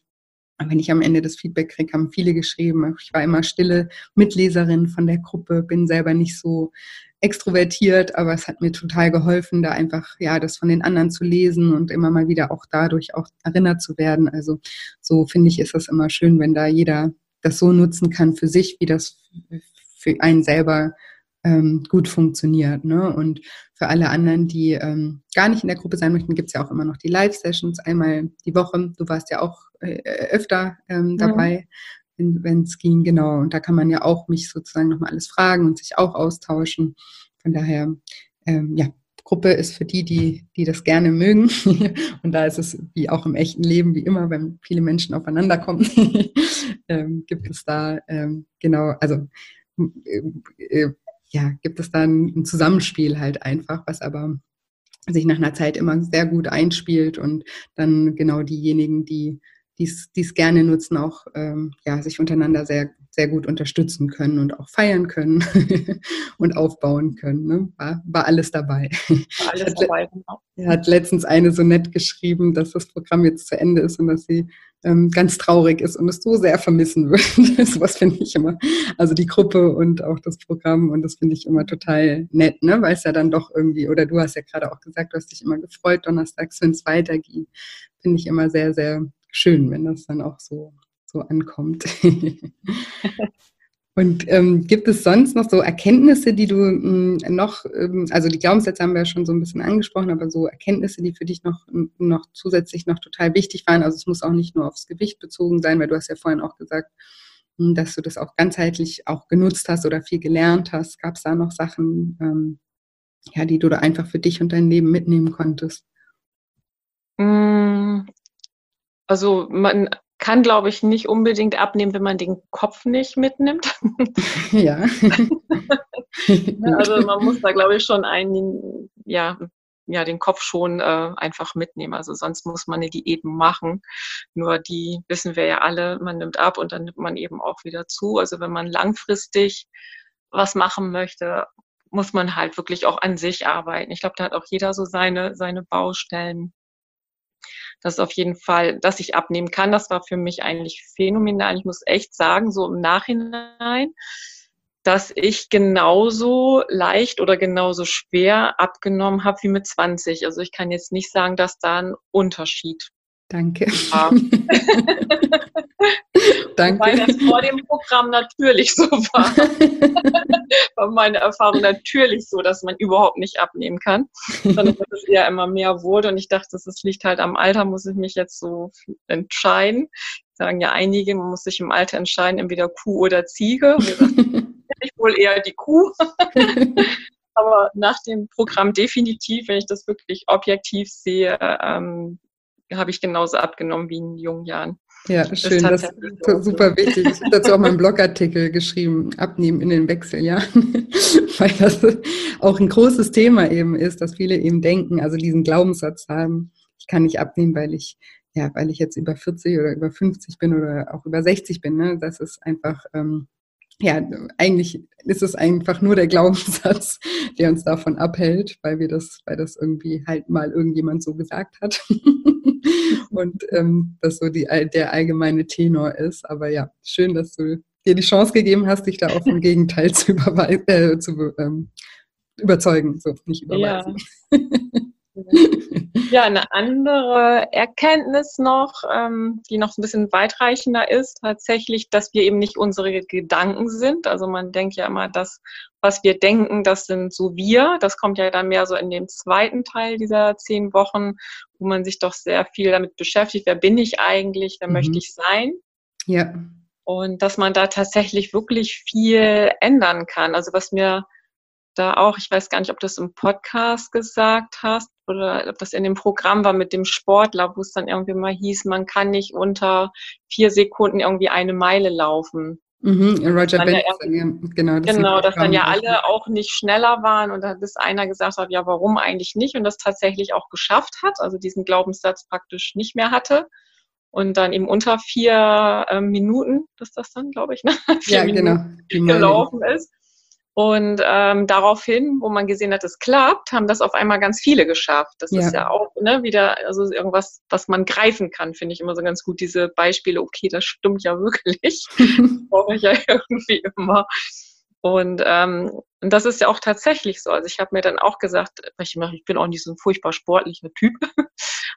wenn ich am Ende das Feedback kriege, haben viele geschrieben, ich war immer stille Mitleserin von der Gruppe, bin selber nicht so extrovertiert, aber es hat mir total geholfen, da einfach ja das von den anderen zu lesen und immer mal wieder auch dadurch auch erinnert zu werden. Also so finde ich, ist das immer schön, wenn da jeder das so nutzen kann für sich, wie das für einen selber ähm, gut funktioniert. Ne? Und für alle anderen, die ähm, gar nicht in der Gruppe sein möchten, gibt es ja auch immer noch die Live-Sessions einmal die Woche. Du warst ja auch äh, öfter ähm, dabei, ja. wenn es ging, genau. Und da kann man ja auch mich sozusagen nochmal alles fragen und sich auch austauschen. Von daher, ähm, ja, Gruppe ist für die, die, die das gerne mögen. und da ist es wie auch im echten Leben, wie immer, wenn viele Menschen aufeinander kommen, ähm, gibt es da ähm, genau, also äh, äh, ja, gibt es dann ein Zusammenspiel halt einfach, was aber sich nach einer Zeit immer sehr gut einspielt und dann genau diejenigen, die es gerne nutzen, auch ähm, ja, sich untereinander sehr sehr gut unterstützen können und auch feiern können und aufbauen können. Ne? War, war alles dabei. War alles hat, dabei, genau. Er hat letztens eine so nett geschrieben, dass das Programm jetzt zu Ende ist und dass sie ähm, ganz traurig ist und es so sehr vermissen würde. Was finde ich immer. Also die Gruppe und auch das Programm und das finde ich immer total nett, ne? weil es ja dann doch irgendwie, oder du hast ja gerade auch gesagt, du hast dich immer gefreut, donnerstags, wenn es weitergeht. Finde ich immer sehr, sehr schön, wenn das dann auch so so ankommt. Und ähm, gibt es sonst noch so Erkenntnisse, die du mh, hm, noch, ähm, also die Glaubenssätze haben wir ja schon so ein bisschen angesprochen, aber so Erkenntnisse, die für dich noch, noch zusätzlich noch total wichtig waren? Also es muss auch nicht nur aufs Gewicht bezogen sein, weil du hast ja vorhin auch gesagt, mh, hm, dass du das auch ganzheitlich auch genutzt hast oder viel gelernt hast. Gab es da noch Sachen, ähm, ja, die du da einfach für dich und dein Leben mitnehmen konntest? Hm, also man kann, glaube ich, nicht unbedingt abnehmen, wenn man den Kopf nicht mitnimmt. Ja. also man muss da, glaube ich, schon einen, ja, ja, den Kopf schon äh, einfach mitnehmen. Also sonst muss man eine Diät machen. Nur die wissen wir ja alle, man nimmt ab und dann nimmt man eben auch wieder zu. Also wenn man langfristig was machen möchte, muss man halt wirklich auch an sich arbeiten. Ich glaube, da hat auch jeder so seine, seine Baustellen das ist auf jeden Fall, dass ich abnehmen kann. Das war für mich eigentlich phänomenal. Ich muss echt sagen, so im Nachhinein, dass ich genauso leicht oder genauso schwer abgenommen habe wie mit 20. Also ich kann jetzt nicht sagen, dass da ein Unterschied Danke. Ja. Danke. Weil das vor dem Programm natürlich so war. war meine Erfahrung natürlich so, dass man überhaupt nicht abnehmen kann, sondern dass es eher immer mehr wurde. Und ich dachte, das liegt halt am Alter, muss ich mich jetzt so entscheiden. Sagen ja einige, man muss sich im Alter entscheiden, entweder Kuh oder Ziege. Und ich wohl eher die Kuh. Aber nach dem Programm definitiv, wenn ich das wirklich objektiv sehe, ähm, habe ich genauso abgenommen wie in jungen Jahren. Ja, schön, das ist super wichtig. Ich habe dazu auch mal einen Blogartikel geschrieben, abnehmen in den Wechseljahren, weil das auch ein großes Thema eben ist, dass viele eben denken, also diesen Glaubenssatz haben, ich kann nicht abnehmen, weil ich ja, weil ich jetzt über 40 oder über 50 bin oder auch über 60 bin. Ne? Das ist einfach ähm, ja, eigentlich ist es einfach nur der Glaubenssatz, der uns davon abhält, weil wir das, weil das irgendwie halt mal irgendjemand so gesagt hat. Und ähm, das so die, der allgemeine Tenor ist. Aber ja, schön, dass du dir die Chance gegeben hast, dich da auf ein Gegenteil zu, äh, zu ähm, überzeugen, so nicht überweisen. Ja. Ja, eine andere Erkenntnis noch, ähm, die noch ein bisschen weitreichender ist, tatsächlich, dass wir eben nicht unsere Gedanken sind. Also man denkt ja immer, das, was wir denken, das sind so wir. Das kommt ja dann mehr so in den zweiten Teil dieser zehn Wochen, wo man sich doch sehr viel damit beschäftigt. Wer bin ich eigentlich? Wer mhm. möchte ich sein? Ja. Und dass man da tatsächlich wirklich viel ändern kann. Also was mir da auch, ich weiß gar nicht, ob du das im Podcast gesagt hast oder ob das in dem Programm war mit dem Sportler, wo es dann irgendwie mal hieß, man kann nicht unter vier Sekunden irgendwie eine Meile laufen. Mhm, Roger Benson, ja, genau. Das genau, dass dann ja alle auch nicht schneller waren und dann bis einer gesagt hat, ja, warum eigentlich nicht und das tatsächlich auch geschafft hat, also diesen Glaubenssatz praktisch nicht mehr hatte und dann eben unter vier äh, Minuten, das ist das dann, glaube ich, ne? vier ja, genau. Minuten gelaufen ist. Und ähm, daraufhin, wo man gesehen hat, es klappt, haben das auf einmal ganz viele geschafft. Das ja. ist ja auch ne, wieder also irgendwas, was man greifen kann, finde ich immer so ganz gut. Diese Beispiele, okay, das stimmt ja wirklich. brauche ich ja irgendwie immer. Und, ähm, das ist ja auch tatsächlich so. Also ich habe mir dann auch gesagt, ich bin auch nicht so ein furchtbar sportlicher Typ.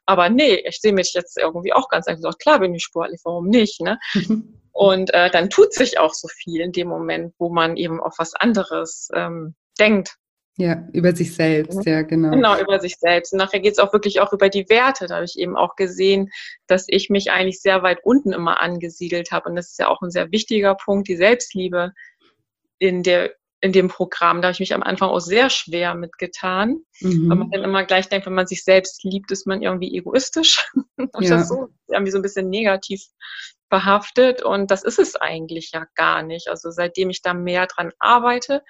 Aber nee, ich sehe mich jetzt irgendwie auch ganz einfach. Klar bin ich sportlich, warum nicht? Ne? Und äh, dann tut sich auch so viel in dem Moment, wo man eben auf was anderes ähm, denkt. Ja, über sich selbst, mhm. ja, genau. Genau, über sich selbst. Und nachher geht es auch wirklich auch über die Werte. Da habe ich eben auch gesehen, dass ich mich eigentlich sehr weit unten immer angesiedelt habe. Und das ist ja auch ein sehr wichtiger Punkt, die Selbstliebe in der in dem Programm. Da habe ich mich am Anfang auch sehr schwer mitgetan, mhm. weil man dann immer gleich denkt, wenn man sich selbst liebt, ist man irgendwie egoistisch. und ja. das so irgendwie so ein bisschen negativ behaftet. Und das ist es eigentlich ja gar nicht. Also seitdem ich da mehr dran arbeite,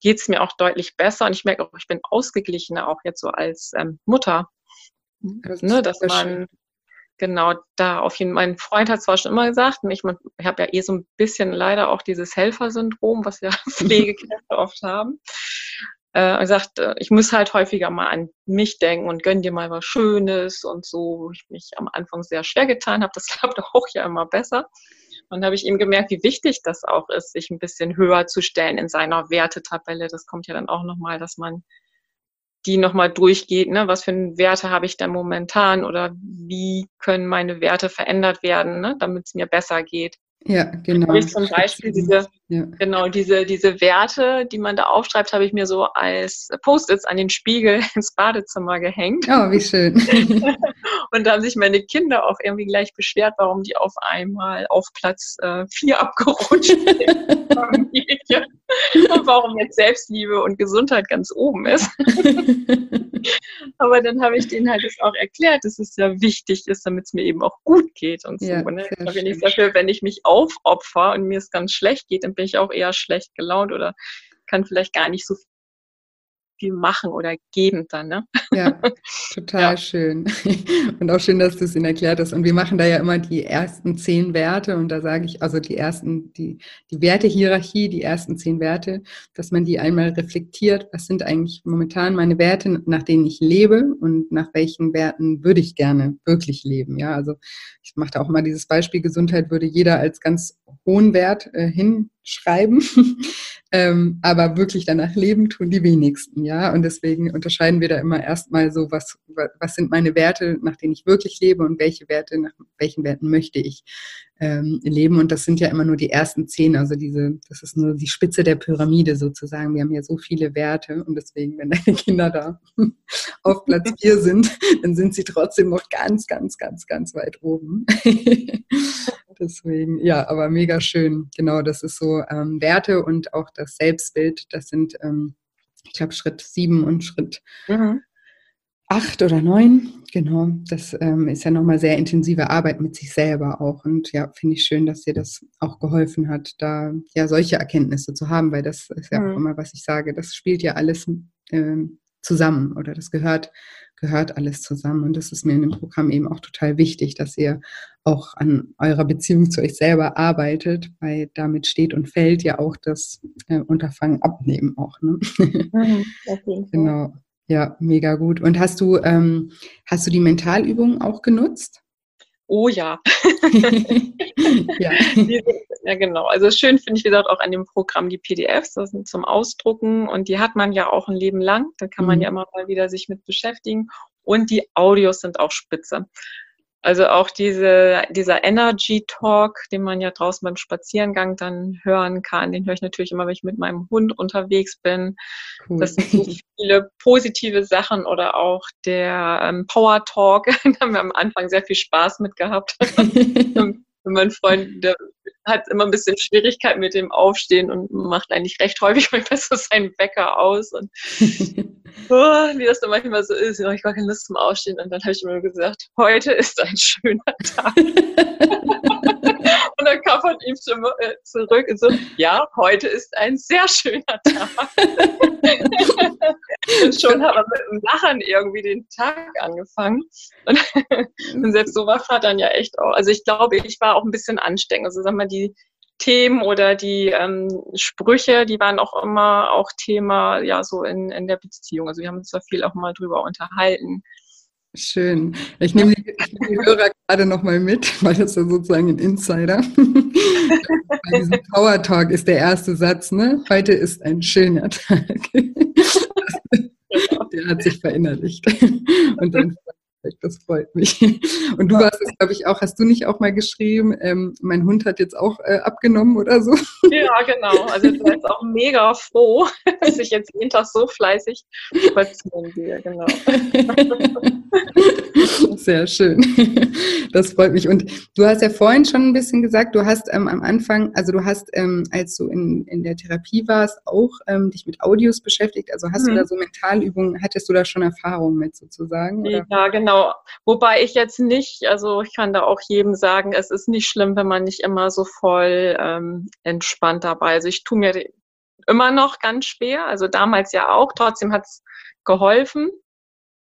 geht es mir auch deutlich besser. Und ich merke auch, ich bin ausgeglichener auch jetzt so als ähm, Mutter. Das ne, dass man schön. Genau da auf jeden Fall, mein Freund hat zwar schon immer gesagt, ich, ich habe ja eh so ein bisschen leider auch dieses Helfersyndrom, was ja Pflegekräfte oft haben äh, gesagt, äh, ich muss halt häufiger mal an mich denken und gönn dir mal was Schönes und so, wo ich mich am Anfang sehr schwer getan habe. Das klappt auch ja immer besser. Und habe ich eben gemerkt, wie wichtig das auch ist, sich ein bisschen höher zu stellen in seiner Wertetabelle. Das kommt ja dann auch nochmal, dass man die nochmal durchgeht, ne? was für Werte habe ich denn momentan oder wie können meine Werte verändert werden, ne? damit es mir besser geht. Ja, genau. Habe ich zum Beispiel diese, ja. genau, diese, diese Werte, die man da aufschreibt, habe ich mir so als Post-its an den Spiegel ins Badezimmer gehängt. Oh, wie schön. und da haben sich meine Kinder auch irgendwie gleich beschwert, warum die auf einmal auf Platz äh, vier abgerutscht sind. und warum jetzt Selbstliebe und Gesundheit ganz oben ist. Aber dann habe ich denen halt das auch erklärt, dass es ja wichtig ist, damit es mir eben auch gut geht und so. Ja, ne? Ich bin nicht dafür, wenn ich mich aufopfer und mir es ganz schlecht geht, dann bin ich auch eher schlecht gelaunt oder kann vielleicht gar nicht so viel machen oder geben dann. Ne? Ja, total ja. schön. Und auch schön, dass du es ihnen erklärt hast. Und wir machen da ja immer die ersten zehn Werte und da sage ich, also die ersten, die, die Wertehierarchie, die ersten zehn Werte, dass man die einmal reflektiert. Was sind eigentlich momentan meine Werte, nach denen ich lebe und nach welchen Werten würde ich gerne wirklich leben? Ja, also ich mache da auch mal dieses Beispiel, Gesundheit würde jeder als ganz hohen Wert äh, hin schreiben. ähm, aber wirklich danach leben tun die wenigsten, ja. Und deswegen unterscheiden wir da immer erstmal so, was, was sind meine Werte, nach denen ich wirklich lebe und welche Werte, nach welchen Werten möchte ich ähm, leben. Und das sind ja immer nur die ersten zehn, also diese, das ist nur die Spitze der Pyramide sozusagen. Wir haben ja so viele Werte und deswegen, wenn deine Kinder da auf Platz vier sind, dann sind sie trotzdem noch ganz, ganz, ganz, ganz weit oben. Deswegen, ja, aber mega schön. Genau, das ist so ähm, Werte und auch das Selbstbild. Das sind, ähm, ich glaube, Schritt sieben und Schritt mhm. acht oder neun. Genau, das ähm, ist ja nochmal sehr intensive Arbeit mit sich selber auch. Und ja, finde ich schön, dass dir das auch geholfen hat, da ja solche Erkenntnisse zu haben, weil das ist ja mhm. auch immer, was ich sage, das spielt ja alles ähm, zusammen oder das gehört gehört alles zusammen. Und das ist mir in dem Programm eben auch total wichtig, dass ihr auch an eurer Beziehung zu euch selber arbeitet, weil damit steht und fällt ja auch das äh, Unterfangen abnehmen auch. Ne? Mhm, genau. Ja, mega gut. Und hast du, ähm, hast du die Mentalübungen auch genutzt? Oh ja. ja. ja, genau. Also schön finde ich, wie gesagt, auch an dem Programm die PDFs, das sind zum Ausdrucken und die hat man ja auch ein Leben lang. Da kann man mhm. ja immer mal wieder sich mit beschäftigen. Und die Audios sind auch spitze. Also auch diese, dieser Energy Talk, den man ja draußen beim Spazierengang dann hören kann, den höre ich natürlich immer, wenn ich mit meinem Hund unterwegs bin. Cool. Das sind so viele positive Sachen oder auch der ähm, Power Talk, da haben wir am Anfang sehr viel Spaß mit gehabt. mein Freund, der hat immer ein bisschen Schwierigkeit mit dem Aufstehen und macht eigentlich recht häufig manchmal so seinen Wecker aus und oh, wie das dann manchmal so ist, ich habe gar keine Lust zum Aufstehen und dann habe ich immer gesagt, heute ist ein schöner Tag. kam von ihm äh, zurück und so, ja, heute ist ein sehr schöner Tag. und schon hat man mit dem Lachen irgendwie den Tag angefangen. Und, und selbst so war dann ja echt auch, also ich glaube, ich war auch ein bisschen ansteckend. Also sag mal, die Themen oder die ähm, Sprüche, die waren auch immer auch Thema, ja, so in, in der Beziehung. Also wir haben uns da viel auch mal drüber unterhalten. Schön. Ich nehme die, die Hörer gerade nochmal mit, weil das ja sozusagen ein Insider. Bei diesem Power Talk ist der erste Satz, ne? Heute ist ein schöner Tag. Der hat sich verinnerlicht. Und dann das freut mich. Und du hast es, glaube ich, auch, hast du nicht auch mal geschrieben, ähm, mein Hund hat jetzt auch äh, abgenommen oder so? Ja, genau. Also ich bin jetzt auch mega froh, dass ich jetzt jeden Tag so fleißig spazieren gehe, genau. Sehr schön. Das freut mich. Und du hast ja vorhin schon ein bisschen gesagt, du hast ähm, am Anfang, also du hast, ähm, als du in, in der Therapie warst, auch ähm, dich mit Audios beschäftigt. Also hast mhm. du da so Mentalübungen, hattest du da schon Erfahrungen mit sozusagen? Oder? Ja, genau. Wobei ich jetzt nicht, also ich kann da auch jedem sagen, es ist nicht schlimm, wenn man nicht immer so voll ähm, entspannt dabei. Also ich tue mir immer noch ganz schwer, also damals ja auch, trotzdem hat es geholfen.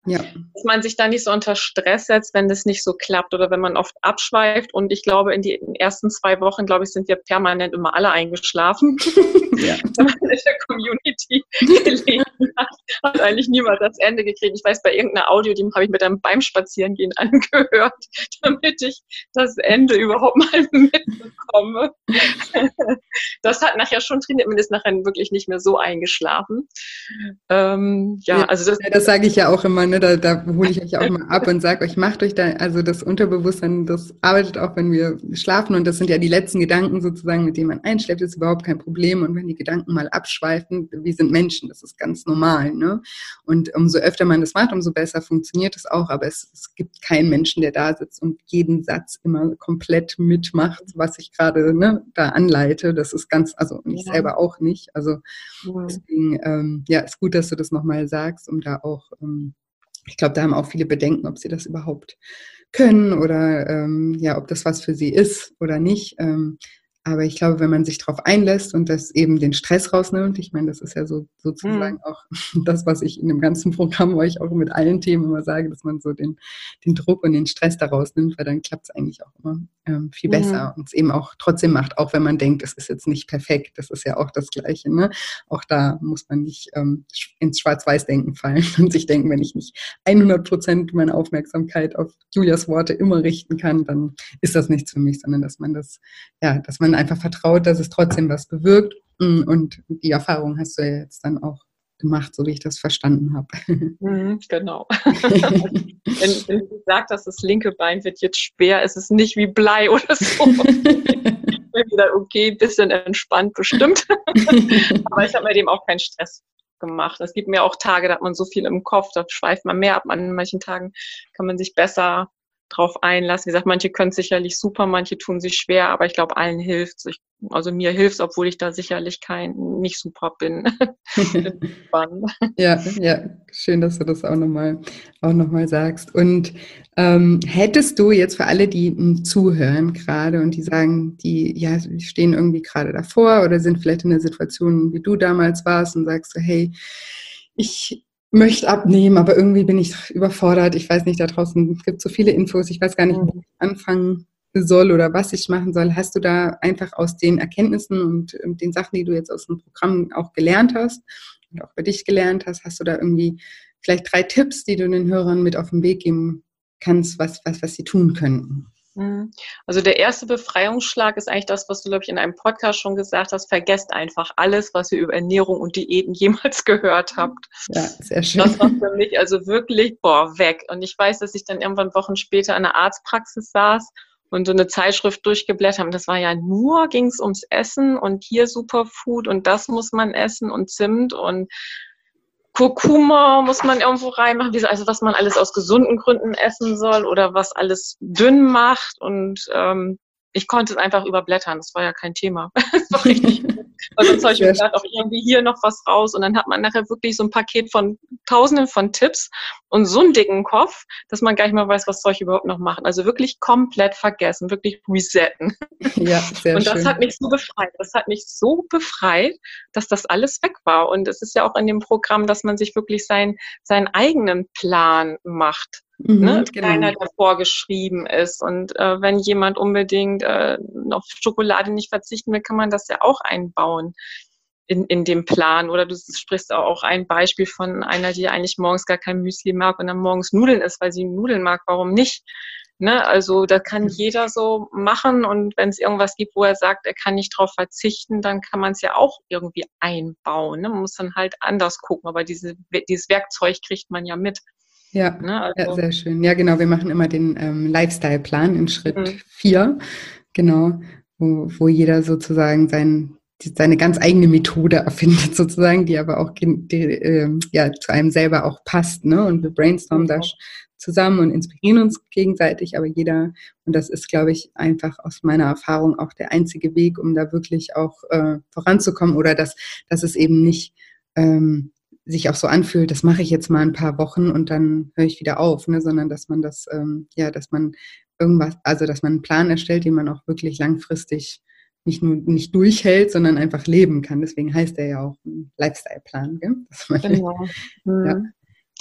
Ja. Dass man sich da nicht so unter Stress setzt, wenn das nicht so klappt oder wenn man oft abschweift. Und ich glaube, in den ersten zwei Wochen, glaube ich, sind wir permanent immer alle eingeschlafen. Ja. wenn man in der Community gelegen hat, hat eigentlich niemand das Ende gekriegt. Ich weiß, bei irgendeiner Audio, die habe ich mit einem beim Spazierengehen angehört, damit ich das Ende überhaupt mal mitbekomme. das hat nachher schon trainiert, man ist nachher wirklich nicht mehr so eingeschlafen. Ähm, ja, also das, ja, das sage ich ja auch immer ne, da, da hole ich euch auch mal ab und sage euch, macht euch da, also das Unterbewusstsein, das arbeitet auch, wenn wir schlafen und das sind ja die letzten Gedanken sozusagen, mit denen man einschläft, ist überhaupt kein Problem und wenn die Gedanken mal abschweifen, wir sind Menschen, das ist ganz normal, ne? Und umso öfter man das macht, umso besser funktioniert es auch, aber es, es gibt keinen Menschen, der da sitzt und jeden Satz immer komplett mitmacht, was ich gerade ne, da anleite, das ist ganz, also ich ja. selber auch nicht, also ja. deswegen, ähm, ja, ist gut, dass du das nochmal sagst, um da auch ähm, ich glaube, da haben auch viele Bedenken, ob sie das überhaupt können oder ähm, ja, ob das was für sie ist oder nicht. Ähm, aber ich glaube, wenn man sich darauf einlässt und das eben den Stress rausnimmt, ich meine, das ist ja so sozusagen mhm. auch das, was ich in dem ganzen Programm euch auch mit allen Themen immer sage, dass man so den, den Druck und den Stress daraus nimmt, weil dann klappt es eigentlich auch immer ähm, viel mhm. besser und es eben auch trotzdem macht, auch wenn man denkt, es ist jetzt nicht perfekt. Das ist ja auch das Gleiche. Ne? Auch da muss man nicht ähm, ins Schwarz-Weiß-Denken fallen und sich denken, wenn ich nicht 100 Prozent meiner Aufmerksamkeit auf Julias Worte immer richten kann, dann ist das nichts für mich, sondern dass man das, ja, dass man dann einfach vertraut, dass es trotzdem was bewirkt. Mm, und die Erfahrung hast du ja jetzt dann auch gemacht, so wie ich das verstanden habe. Mhm, genau. wenn, wenn du gesagt hast, das linke Bein wird jetzt schwer, ist es nicht wie Blei oder so. ich bin wieder okay, ein bisschen entspannt bestimmt. Aber ich habe mir dem auch keinen Stress gemacht. Es gibt mir auch Tage, da hat man so viel im Kopf, da schweift man mehr ab. An manchen Tagen kann man sich besser drauf einlassen. Wie gesagt, manche können sicherlich super, manche tun sich schwer, aber ich glaube, allen hilft es. Also mir hilft es, obwohl ich da sicherlich kein, nicht super bin. ja, ja, schön, dass du das auch nochmal auch noch mal sagst. Und ähm, hättest du jetzt für alle, die hm, zuhören gerade und die sagen, die ja, die stehen irgendwie gerade davor oder sind vielleicht in der Situation, wie du damals warst und sagst so, hey, ich möchte abnehmen, aber irgendwie bin ich überfordert. Ich weiß nicht, da draußen gibt so viele Infos, ich weiß gar nicht, wo ich anfangen soll oder was ich machen soll. Hast du da einfach aus den Erkenntnissen und den Sachen, die du jetzt aus dem Programm auch gelernt hast und auch bei dich gelernt hast, hast du da irgendwie vielleicht drei Tipps, die du den Hörern mit auf den Weg geben kannst, was, was, was sie tun könnten? Mhm. Also der erste Befreiungsschlag ist eigentlich das, was du, glaube ich, in einem Podcast schon gesagt hast. Vergesst einfach alles, was ihr über Ernährung und Diäten jemals gehört habt. Ja, sehr schön. Das war für mich also wirklich, boah, weg. Und ich weiß, dass ich dann irgendwann Wochen später in der Arztpraxis saß und so eine Zeitschrift durchgeblättert haben. Das war ja nur, ging es ums Essen und hier Superfood und das muss man essen und Zimt und Kurkuma muss man irgendwo reinmachen, also was man alles aus gesunden Gründen essen soll oder was alles dünn macht. Und ähm, ich konnte es einfach überblättern, das war ja kein Thema. das war richtig Weil sonst habe ich mir gedacht, auch irgendwie hier noch was raus. Und dann hat man nachher wirklich so ein Paket von Tausenden von Tipps und so einen dicken Kopf, dass man gar nicht mehr weiß, was soll ich überhaupt noch machen. Also wirklich komplett vergessen, wirklich resetten. Ja, sehr Und das schön. hat mich so befreit. Das hat mich so befreit, dass das alles weg war. Und es ist ja auch in dem Programm, dass man sich wirklich sein, seinen eigenen Plan macht. Mhm, ne? genau. Keiner, der vorgeschrieben ist. Und äh, wenn jemand unbedingt äh, auf Schokolade nicht verzichten will, kann man das ja auch einbauen in, in dem Plan. Oder du sprichst auch ein Beispiel von einer, die eigentlich morgens gar kein Müsli mag und dann morgens Nudeln isst, weil sie Nudeln mag. Warum nicht? Ne? Also da kann mhm. jeder so machen und wenn es irgendwas gibt, wo er sagt, er kann nicht darauf verzichten, dann kann man es ja auch irgendwie einbauen. Ne? Man muss dann halt anders gucken, aber diese, dieses Werkzeug kriegt man ja mit. Ja, ne? also, ja, sehr schön. Ja, genau. Wir machen immer den ähm, Lifestyle-Plan in Schritt mhm. vier, genau, wo, wo jeder sozusagen sein, seine ganz eigene Methode erfindet, sozusagen, die aber auch die, äh, ja, zu einem selber auch passt. Ne? Und wir brainstormen mhm. da zusammen und inspirieren uns gegenseitig, aber jeder, und das ist, glaube ich, einfach aus meiner Erfahrung auch der einzige Weg, um da wirklich auch äh, voranzukommen oder dass, dass es eben nicht ähm, sich auch so anfühlt, das mache ich jetzt mal ein paar Wochen und dann höre ich wieder auf, ne? sondern dass man das, ähm, ja, dass man irgendwas, also dass man einen Plan erstellt, den man auch wirklich langfristig nicht nur nicht durchhält, sondern einfach leben kann. Deswegen heißt er ja auch Lifestyle-Plan. Genau. Mhm. Ja,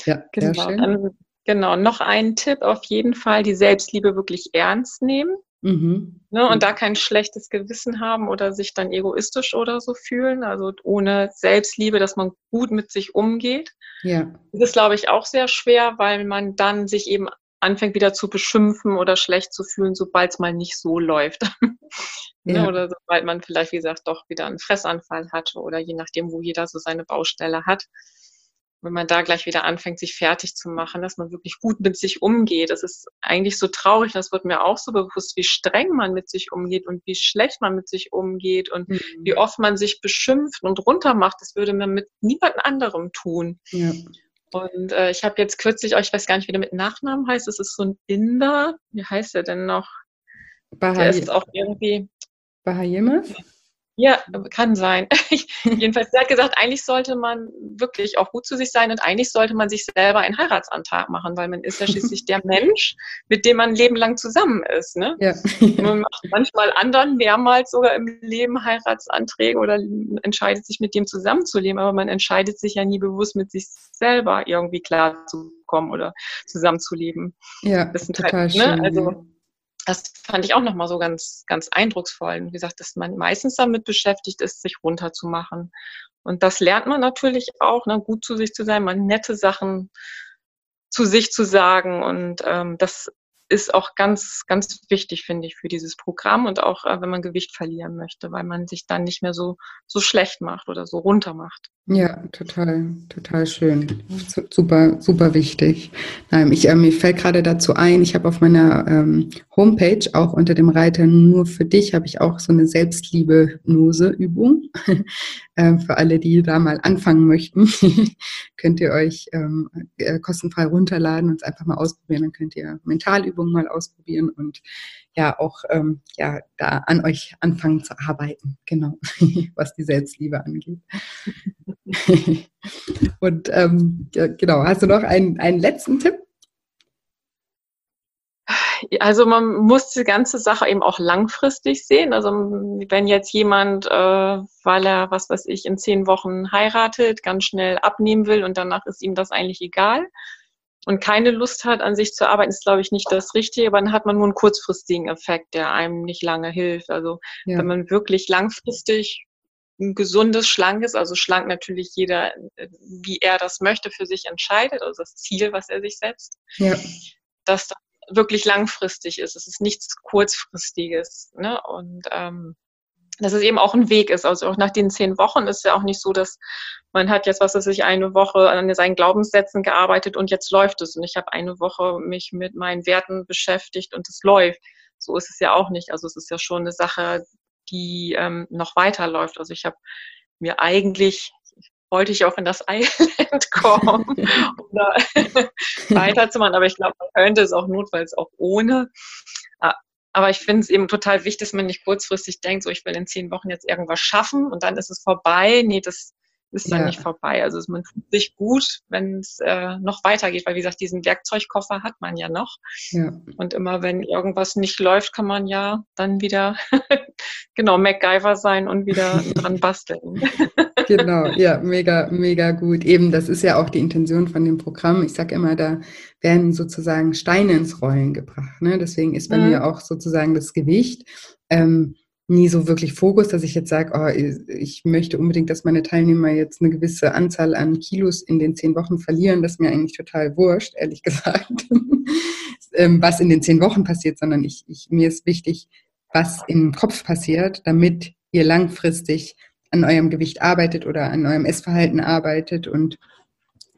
ja genau. sehr schön. Dann, genau, noch ein Tipp auf jeden Fall, die Selbstliebe wirklich ernst nehmen. Mhm. Ne, und da kein schlechtes Gewissen haben oder sich dann egoistisch oder so fühlen, also ohne Selbstliebe, dass man gut mit sich umgeht. Ja. Das ist, glaube ich, auch sehr schwer, weil man dann sich eben anfängt wieder zu beschimpfen oder schlecht zu fühlen, sobald es mal nicht so läuft. Ne, ja. Oder sobald man vielleicht, wie gesagt, doch wieder einen Fressanfall hat oder je nachdem, wo jeder so seine Baustelle hat wenn man da gleich wieder anfängt, sich fertig zu machen, dass man wirklich gut mit sich umgeht. Das ist eigentlich so traurig, das wird mir auch so bewusst, wie streng man mit sich umgeht und wie schlecht man mit sich umgeht und mhm. wie oft man sich beschimpft und runtermacht. Das würde man mit niemand anderem tun. Ja. Und äh, ich habe jetzt kürzlich, ich weiß gar nicht, wie der mit Nachnamen heißt, es ist so ein Inder, wie heißt der denn noch? Bahai der ist auch irgendwie. Bahayemas? Ja, kann sein. Jedenfalls, sie hat gesagt, eigentlich sollte man wirklich auch gut zu sich sein und eigentlich sollte man sich selber einen Heiratsantrag machen, weil man ist ja schließlich der Mensch, mit dem man ein Leben lang zusammen ist. Ne? Ja. man macht manchmal anderen mehrmals sogar im Leben Heiratsanträge oder entscheidet sich mit dem zusammenzuleben, aber man entscheidet sich ja nie bewusst mit sich selber irgendwie klarzukommen oder zusammenzuleben. Ja, das sind total halt, ne? schön. Also, das fand ich auch nochmal so ganz, ganz eindrucksvoll. wie gesagt, dass man meistens damit beschäftigt ist, sich runterzumachen. Und das lernt man natürlich auch, ne, gut zu sich zu sein, mal nette Sachen zu sich zu sagen. Und ähm, das ist auch ganz, ganz wichtig, finde ich, für dieses Programm und auch, äh, wenn man Gewicht verlieren möchte, weil man sich dann nicht mehr so, so schlecht macht oder so runter macht. Ja, total, total schön. Super, super wichtig. Nein, ich, äh, mir fällt gerade dazu ein, ich habe auf meiner ähm, Homepage auch unter dem Reiter nur für dich habe ich auch so eine Selbstliebe-Hypnose-Übung. äh, für alle, die da mal anfangen möchten, könnt ihr euch ähm, äh, kostenfrei runterladen und es einfach mal ausprobieren. Dann könnt ihr Mentalübungen mal ausprobieren und ja auch ähm, ja da an euch anfangen zu arbeiten, genau, was die Selbstliebe angeht. und ähm, ja, genau, hast du noch einen, einen letzten Tipp? Also man muss die ganze Sache eben auch langfristig sehen. Also wenn jetzt jemand, äh, weil er, was weiß ich, in zehn Wochen heiratet, ganz schnell abnehmen will und danach ist ihm das eigentlich egal, und keine Lust hat, an sich zu arbeiten, ist, glaube ich, nicht das Richtige, aber dann hat man nur einen kurzfristigen Effekt, der einem nicht lange hilft. Also ja. wenn man wirklich langfristig ein gesundes, schlankes, also schlank natürlich jeder, wie er das möchte, für sich entscheidet, also das Ziel, was er sich setzt, ja. dass das wirklich langfristig ist. Es ist nichts kurzfristiges. Ne? Und ähm, dass es eben auch ein Weg ist. Also auch nach den zehn Wochen ist ja auch nicht so, dass man hat jetzt, was weiß ich, eine Woche an seinen Glaubenssätzen gearbeitet und jetzt läuft es. Und ich habe eine Woche mich mit meinen Werten beschäftigt und es läuft. So ist es ja auch nicht. Also es ist ja schon eine Sache, die ähm, noch weiterläuft. Also ich habe mir eigentlich, wollte ich auch in das Island kommen, um da weiterzumachen, aber ich glaube, man könnte es auch notfalls auch ohne. Aber ich finde es eben total wichtig, dass man nicht kurzfristig denkt, so ich will in zehn Wochen jetzt irgendwas schaffen und dann ist es vorbei. Nee, das ist dann ja. nicht vorbei. Also man fühlt sich gut, wenn es äh, noch weitergeht, weil wie gesagt, diesen Werkzeugkoffer hat man ja noch. Ja. Und immer wenn irgendwas nicht läuft, kann man ja dann wieder genau MacGyver sein und wieder dran basteln. genau, ja, mega, mega gut. Eben, das ist ja auch die Intention von dem Programm. Ich sage immer, da werden sozusagen Steine ins Rollen gebracht. Ne? Deswegen ist bei mhm. mir auch sozusagen das Gewicht. Ähm, nie so wirklich Fokus, dass ich jetzt sage, oh, ich möchte unbedingt, dass meine Teilnehmer jetzt eine gewisse Anzahl an Kilos in den zehn Wochen verlieren. Das ist mir eigentlich total wurscht, ehrlich gesagt, ähm, was in den zehn Wochen passiert, sondern ich, ich, mir ist wichtig, was im Kopf passiert, damit ihr langfristig an eurem Gewicht arbeitet oder an eurem Essverhalten arbeitet und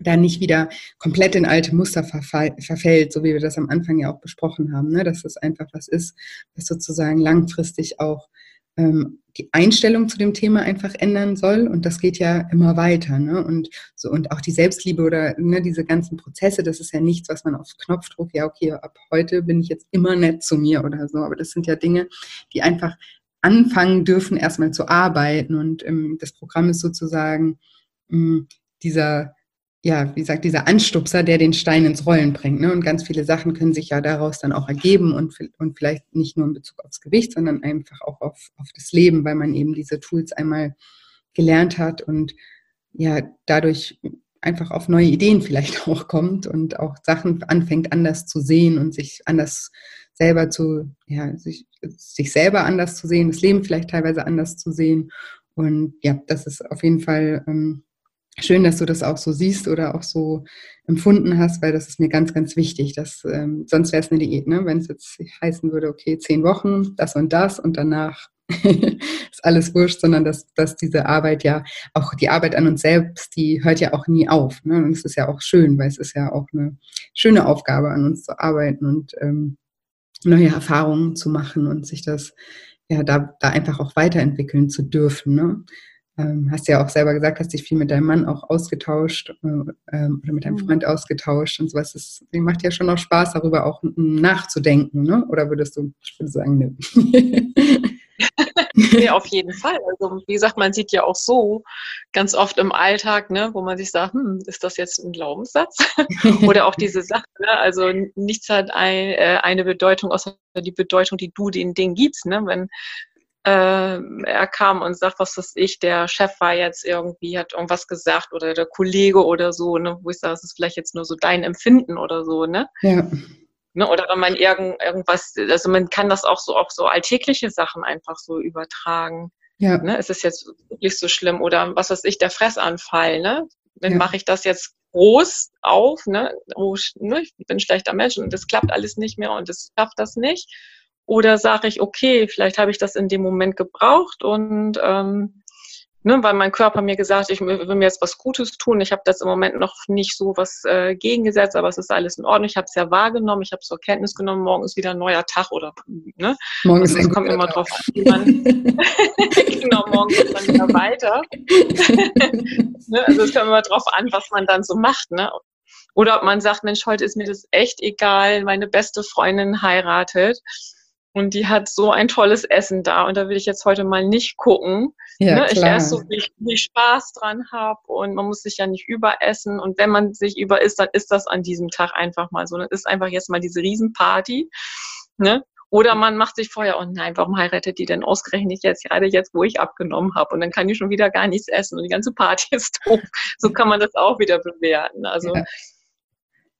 da nicht wieder komplett in alte Muster verfällt, so wie wir das am Anfang ja auch besprochen haben, ne? dass das einfach was ist, was sozusagen langfristig auch ähm, die Einstellung zu dem Thema einfach ändern soll. Und das geht ja immer weiter. Ne? Und, so, und auch die Selbstliebe oder ne, diese ganzen Prozesse, das ist ja nichts, was man auf Knopfdruck, ja, okay, ab heute bin ich jetzt immer nett zu mir oder so. Aber das sind ja Dinge, die einfach anfangen dürfen, erstmal zu arbeiten. Und ähm, das Programm ist sozusagen mh, hm, dieser ja, wie gesagt, dieser Anstupser, der den Stein ins Rollen bringt. Ne? Und ganz viele Sachen können sich ja daraus dann auch ergeben und, und vielleicht nicht nur in Bezug aufs Gewicht, sondern einfach auch auf, auf das Leben, weil man eben diese Tools einmal gelernt hat und ja, dadurch einfach auf neue Ideen vielleicht auch kommt und auch Sachen anfängt anders zu sehen und sich anders selber zu, ja, sich, sich selber anders zu sehen, das Leben vielleicht teilweise anders zu sehen. Und ja, das ist auf jeden Fall ähm, schön, dass du das auch so siehst oder auch so empfunden hast, weil das ist mir ganz, ganz wichtig. Dass, ähm, sonst wäre es eine Diät, ne? wenn es jetzt heißen würde, okay, zehn Wochen, das und das und danach ist alles wurscht, sondern dass, dass diese Arbeit ja, auch die Arbeit an uns selbst, die hört ja auch nie auf. Ne? Und es ist ja auch schön, weil es ist ja auch eine schöne Aufgabe, an uns zu arbeiten und ähm, neue Erfahrungen zu machen und sich das ja da, da einfach auch weiterentwickeln zu dürfen. Ne? Ähm, hast ja auch selber gesagt, hast dich viel mit deinem Mann auch ausgetauscht äh, ähm, oder mit deinem mhm. Freund ausgetauscht und sowas. Das macht ja schon auch Spaß, darüber auch nachzudenken, ne? Oder würdest du, ich würde sagen, ne? nee, auf jeden Fall. Also wie gesagt, man sieht ja auch so ganz oft im Alltag, ne, wo man sich sagt, hm, ist das jetzt ein Glaubenssatz? Oder auch diese Sache, ne? also nichts hat ein, äh, eine Bedeutung außer die Bedeutung, die du den Ding gibst. Ne? Wenn äh, er kam und sagt, was weiß ich, der Chef war jetzt irgendwie, hat irgendwas gesagt oder der Kollege oder so, ne, wo ich sage, es ist vielleicht jetzt nur so dein Empfinden oder so, ne? Ja. Ne, oder wenn man irgend, irgendwas, also man kann das auch so auf so alltägliche Sachen einfach so übertragen. Ja. Ne? Ist es jetzt wirklich so schlimm? Oder was weiß ich, der Fressanfall, ne? Dann ja. mache ich das jetzt groß auf, ne? Oh, ne, ich bin schlechter Mensch und das klappt alles nicht mehr und das schafft das nicht. Oder sage ich, okay, vielleicht habe ich das in dem Moment gebraucht und ähm, ne, weil mein Körper mir gesagt, ich will mir jetzt was Gutes tun. Ich habe das im Moment noch nicht so was äh, gegengesetzt, aber es ist alles in Ordnung. Ich habe es ja wahrgenommen, ich habe es zur Kenntnis genommen. Morgen ist wieder ein neuer Tag oder ne? Morgen also, ist es kommt immer drauf an. Man, genau, morgen geht man wieder weiter. ne? Also es kommt immer drauf an, was man dann so macht. Ne? Oder ob man sagt, Mensch, heute ist mir das echt egal, meine beste Freundin heiratet und die hat so ein tolles Essen da und da will ich jetzt heute mal nicht gucken. Ja, ne? Ich esse so, wie ich, wie ich Spaß dran habe und man muss sich ja nicht überessen und wenn man sich überisst, dann ist das an diesem Tag einfach mal so. Dann ist einfach jetzt mal diese Riesenparty. Ne? Oder man macht sich vorher, oh nein, warum heiratet die denn ausgerechnet jetzt, gerade jetzt, wo ich abgenommen habe? Und dann kann die schon wieder gar nichts essen und die ganze Party ist doof. So kann man das auch wieder bewerten. Also ja.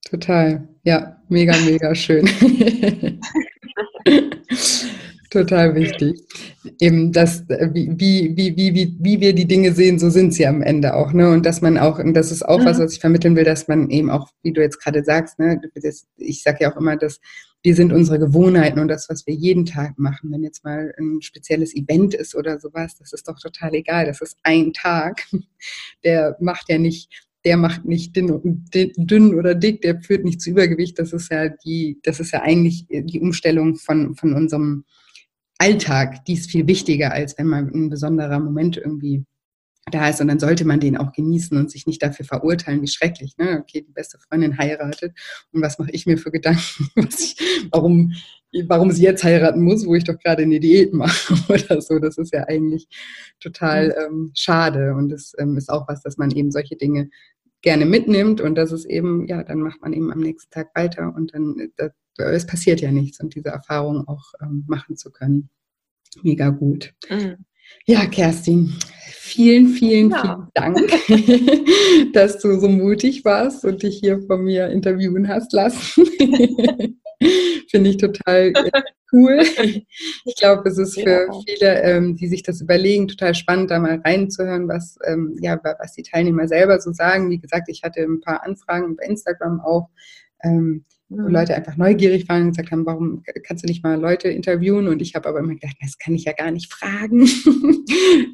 Total, ja, mega, mega schön. Total wichtig. Eben das, äh, wie, wie, wie, wie, wie wir die Dinge sehen, so sind sie am Ende auch. Ne? Und dass man auch, und das ist auch mhm. was, was ich vermitteln will, dass man eben auch, wie du jetzt gerade sagst, ne, ich sage ja auch immer, dass wir sind unsere Gewohnheiten und das, was wir jeden Tag machen. Wenn jetzt mal ein spezielles Event ist oder sowas, das ist doch total egal. Das ist ein Tag. Der macht ja nicht der macht nicht dünn, dünn, oder dick, der führt nicht zu Übergewicht. Das ist ja die, das ist ja eigentlich die Umstellung von, von unserem Alltag. Die ist viel wichtiger, als wenn mal ein besonderer Moment irgendwie da ist und dann sollte man den auch genießen und sich nicht dafür verurteilen, wie schrecklich. Ne? Okay, die beste Freundin heiratet und was mache ich mir für Gedanken, ich, warum, warum sie jetzt heiraten muss, wo ich doch gerade eine Diät mache oder so. Das ist ja eigentlich total mhm. ähm, schade und das ähm, ist auch was, dass man eben solche Dinge gerne mitnimmt und das ist eben, ja, dann macht man eben am nächsten Tag weiter und dann, das, es passiert ja nichts und diese Erfahrung auch ähm, machen zu können. Mega gut. Mhm. Ja, Kerstin, vielen, vielen, ja. vielen Dank, dass du so mutig warst und dich hier von mir interviewen hast lassen. Finde ich total äh, cool. Ich glaube, es ist für viele, ähm, die sich das überlegen, total spannend, da mal reinzuhören, was, ähm, ja, was die Teilnehmer selber so sagen. Wie gesagt, ich hatte ein paar Anfragen bei Instagram auch. Ähm, wo. Leute einfach neugierig waren und gesagt haben, warum kannst du nicht mal Leute interviewen? Und ich habe aber immer gedacht, das kann ich ja gar nicht fragen.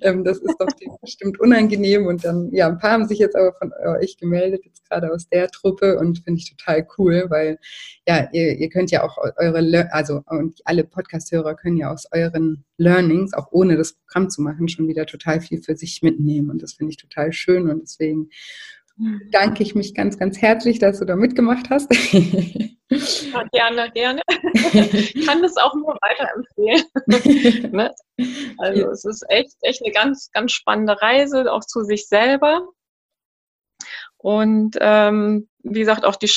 Ähm, das ist doch bestimmt unangenehm. Und dann, ja, ein paar haben sich jetzt aber von euch gemeldet, jetzt gerade aus der Truppe und finde ich total cool, weil ja, ihr, ihr könnt ja auch eure, also und alle Podcast-Hörer können ja aus euren Learnings, auch ohne das Programm zu machen, schon wieder total viel für sich mitnehmen. Und das finde ich total schön. Und deswegen danke ich mich ganz, ganz herzlich, dass du da mitgemacht hast. Ja, gerne, gerne. Ich kann das auch nur weiterempfehlen. ne? Also ja. es ist echt, echt eine ganz, ganz spannende Reise, auch zu sich selber. Und ähm, wie gesagt, auch die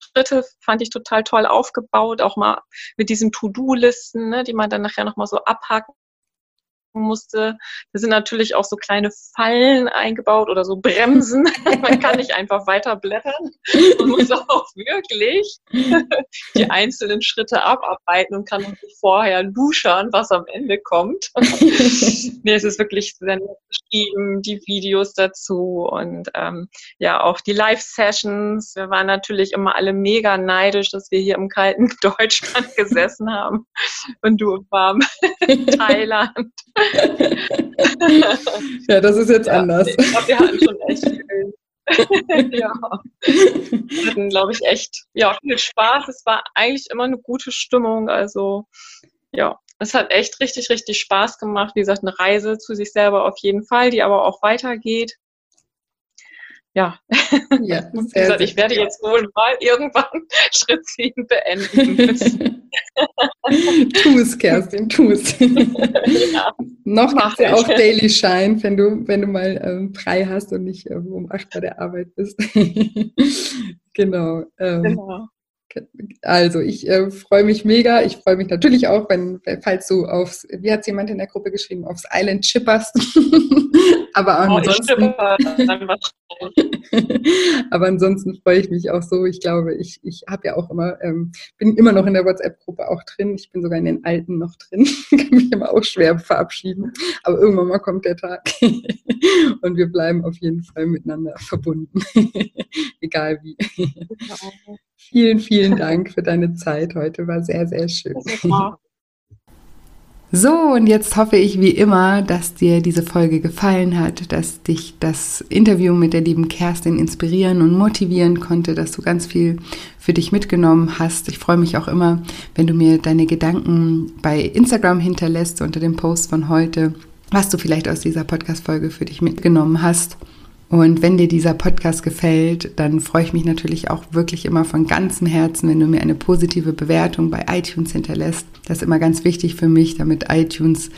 Schritte fand ich total toll aufgebaut, auch mal mit diesen To-Do-Listen, ne, die man dann nachher nochmal so abhaken musste. Da sind natürlich auch so kleine Fallen eingebaut oder so Bremsen. Man kann nicht einfach weiter blättern. Man muss auch wirklich die einzelnen Schritte abarbeiten und kann vorher luschern, was am Ende kommt. nee, es ist wirklich sehr nett geschrieben, die Videos dazu und ähm, ja, auch die Live-Sessions. Wir waren natürlich immer alle mega neidisch, dass wir hier im kalten Deutschland gesessen haben und du im warmen Thailand. ja, das ist jetzt ja, anders. Ich glaube, wir hatten schon echt viel. ja. Wir hatten, glaube ich, echt ja, viel Spaß. Es war eigentlich immer eine gute Stimmung. Also, ja, es hat echt richtig, richtig Spaß gemacht. Wie gesagt, eine Reise zu sich selber auf jeden Fall, die aber auch weitergeht ja, ja wie gesagt, ich werde jetzt wohl mal irgendwann Schritt 10 beenden müssen. tu es, Kerstin, tu es. ja, Noch gibt ja auch Daily Shine, wenn du, wenn du mal ähm, frei hast und nicht ähm, um 8 bei der Arbeit bist. genau. Ähm, genau. Also ich äh, freue mich mega. Ich freue mich natürlich auch, wenn, falls du aufs, wie hat es jemand in der Gruppe geschrieben, aufs Island chipperst. Aber oh, ansonsten. Aber ansonsten freue ich mich auch so. Ich glaube, ich, ich habe ja auch immer, ähm, bin immer noch in der WhatsApp-Gruppe auch drin. Ich bin sogar in den alten noch drin. Kann mich immer auch schwer verabschieden. Aber irgendwann mal kommt der Tag. Und wir bleiben auf jeden Fall miteinander verbunden. Egal wie. Vielen, vielen Dank für deine Zeit heute. War sehr, sehr schön. So, und jetzt hoffe ich wie immer, dass dir diese Folge gefallen hat, dass dich das Interview mit der lieben Kerstin inspirieren und motivieren konnte, dass du ganz viel für dich mitgenommen hast. Ich freue mich auch immer, wenn du mir deine Gedanken bei Instagram hinterlässt unter dem Post von heute, was du vielleicht aus dieser Podcast-Folge für dich mitgenommen hast. Und wenn dir dieser Podcast gefällt, dann freue ich mich natürlich auch wirklich immer von ganzem Herzen, wenn du mir eine positive Bewertung bei iTunes hinterlässt. Das ist immer ganz wichtig für mich, damit iTunes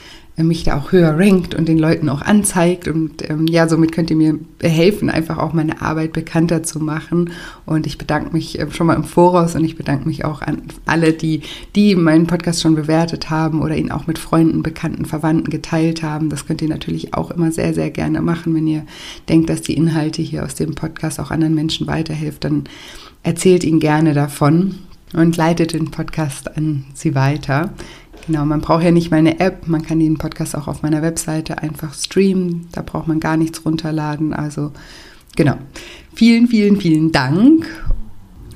mich da auch höher rankt und den Leuten auch anzeigt. Und ähm, ja, somit könnt ihr mir helfen, einfach auch meine Arbeit bekannter zu machen. Und ich bedanke mich äh, schon mal im Voraus und ich bedanke mich auch an alle, die, die meinen Podcast schon bewertet haben oder ihn auch mit Freunden, Bekannten, Verwandten geteilt haben. Das könnt ihr natürlich auch immer sehr, sehr gerne machen, wenn ihr denkt, dass die Inhalte hier aus dem Podcast auch anderen Menschen weiterhilft. Dann erzählt ihnen gerne davon und leitet den Podcast an sie weiter. Genau, man braucht ja nicht meine App, man kann den Podcast auch auf meiner Webseite einfach streamen, da braucht man gar nichts runterladen. Also genau, vielen, vielen, vielen Dank.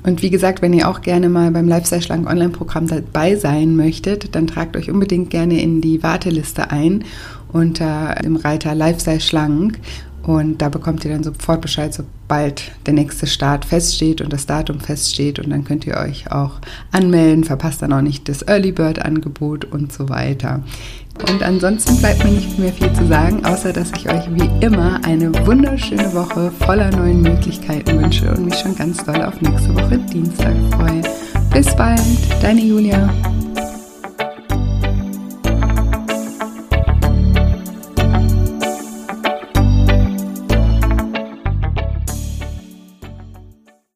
Und wie gesagt, wenn ihr auch gerne mal beim Lifestyle Schlank Online-Programm dabei sein möchtet, dann tragt euch unbedingt gerne in die Warteliste ein unter dem Reiter Lifestyle Schlank. Und da bekommt ihr dann sofort Bescheid, sobald der nächste Start feststeht und das Datum feststeht. Und dann könnt ihr euch auch anmelden, verpasst dann auch nicht das Early Bird Angebot und so weiter. Und ansonsten bleibt mir nicht mehr viel zu sagen, außer dass ich euch wie immer eine wunderschöne Woche voller neuen Möglichkeiten wünsche und mich schon ganz doll auf nächste Woche Dienstag freue. Bis bald, deine Julia.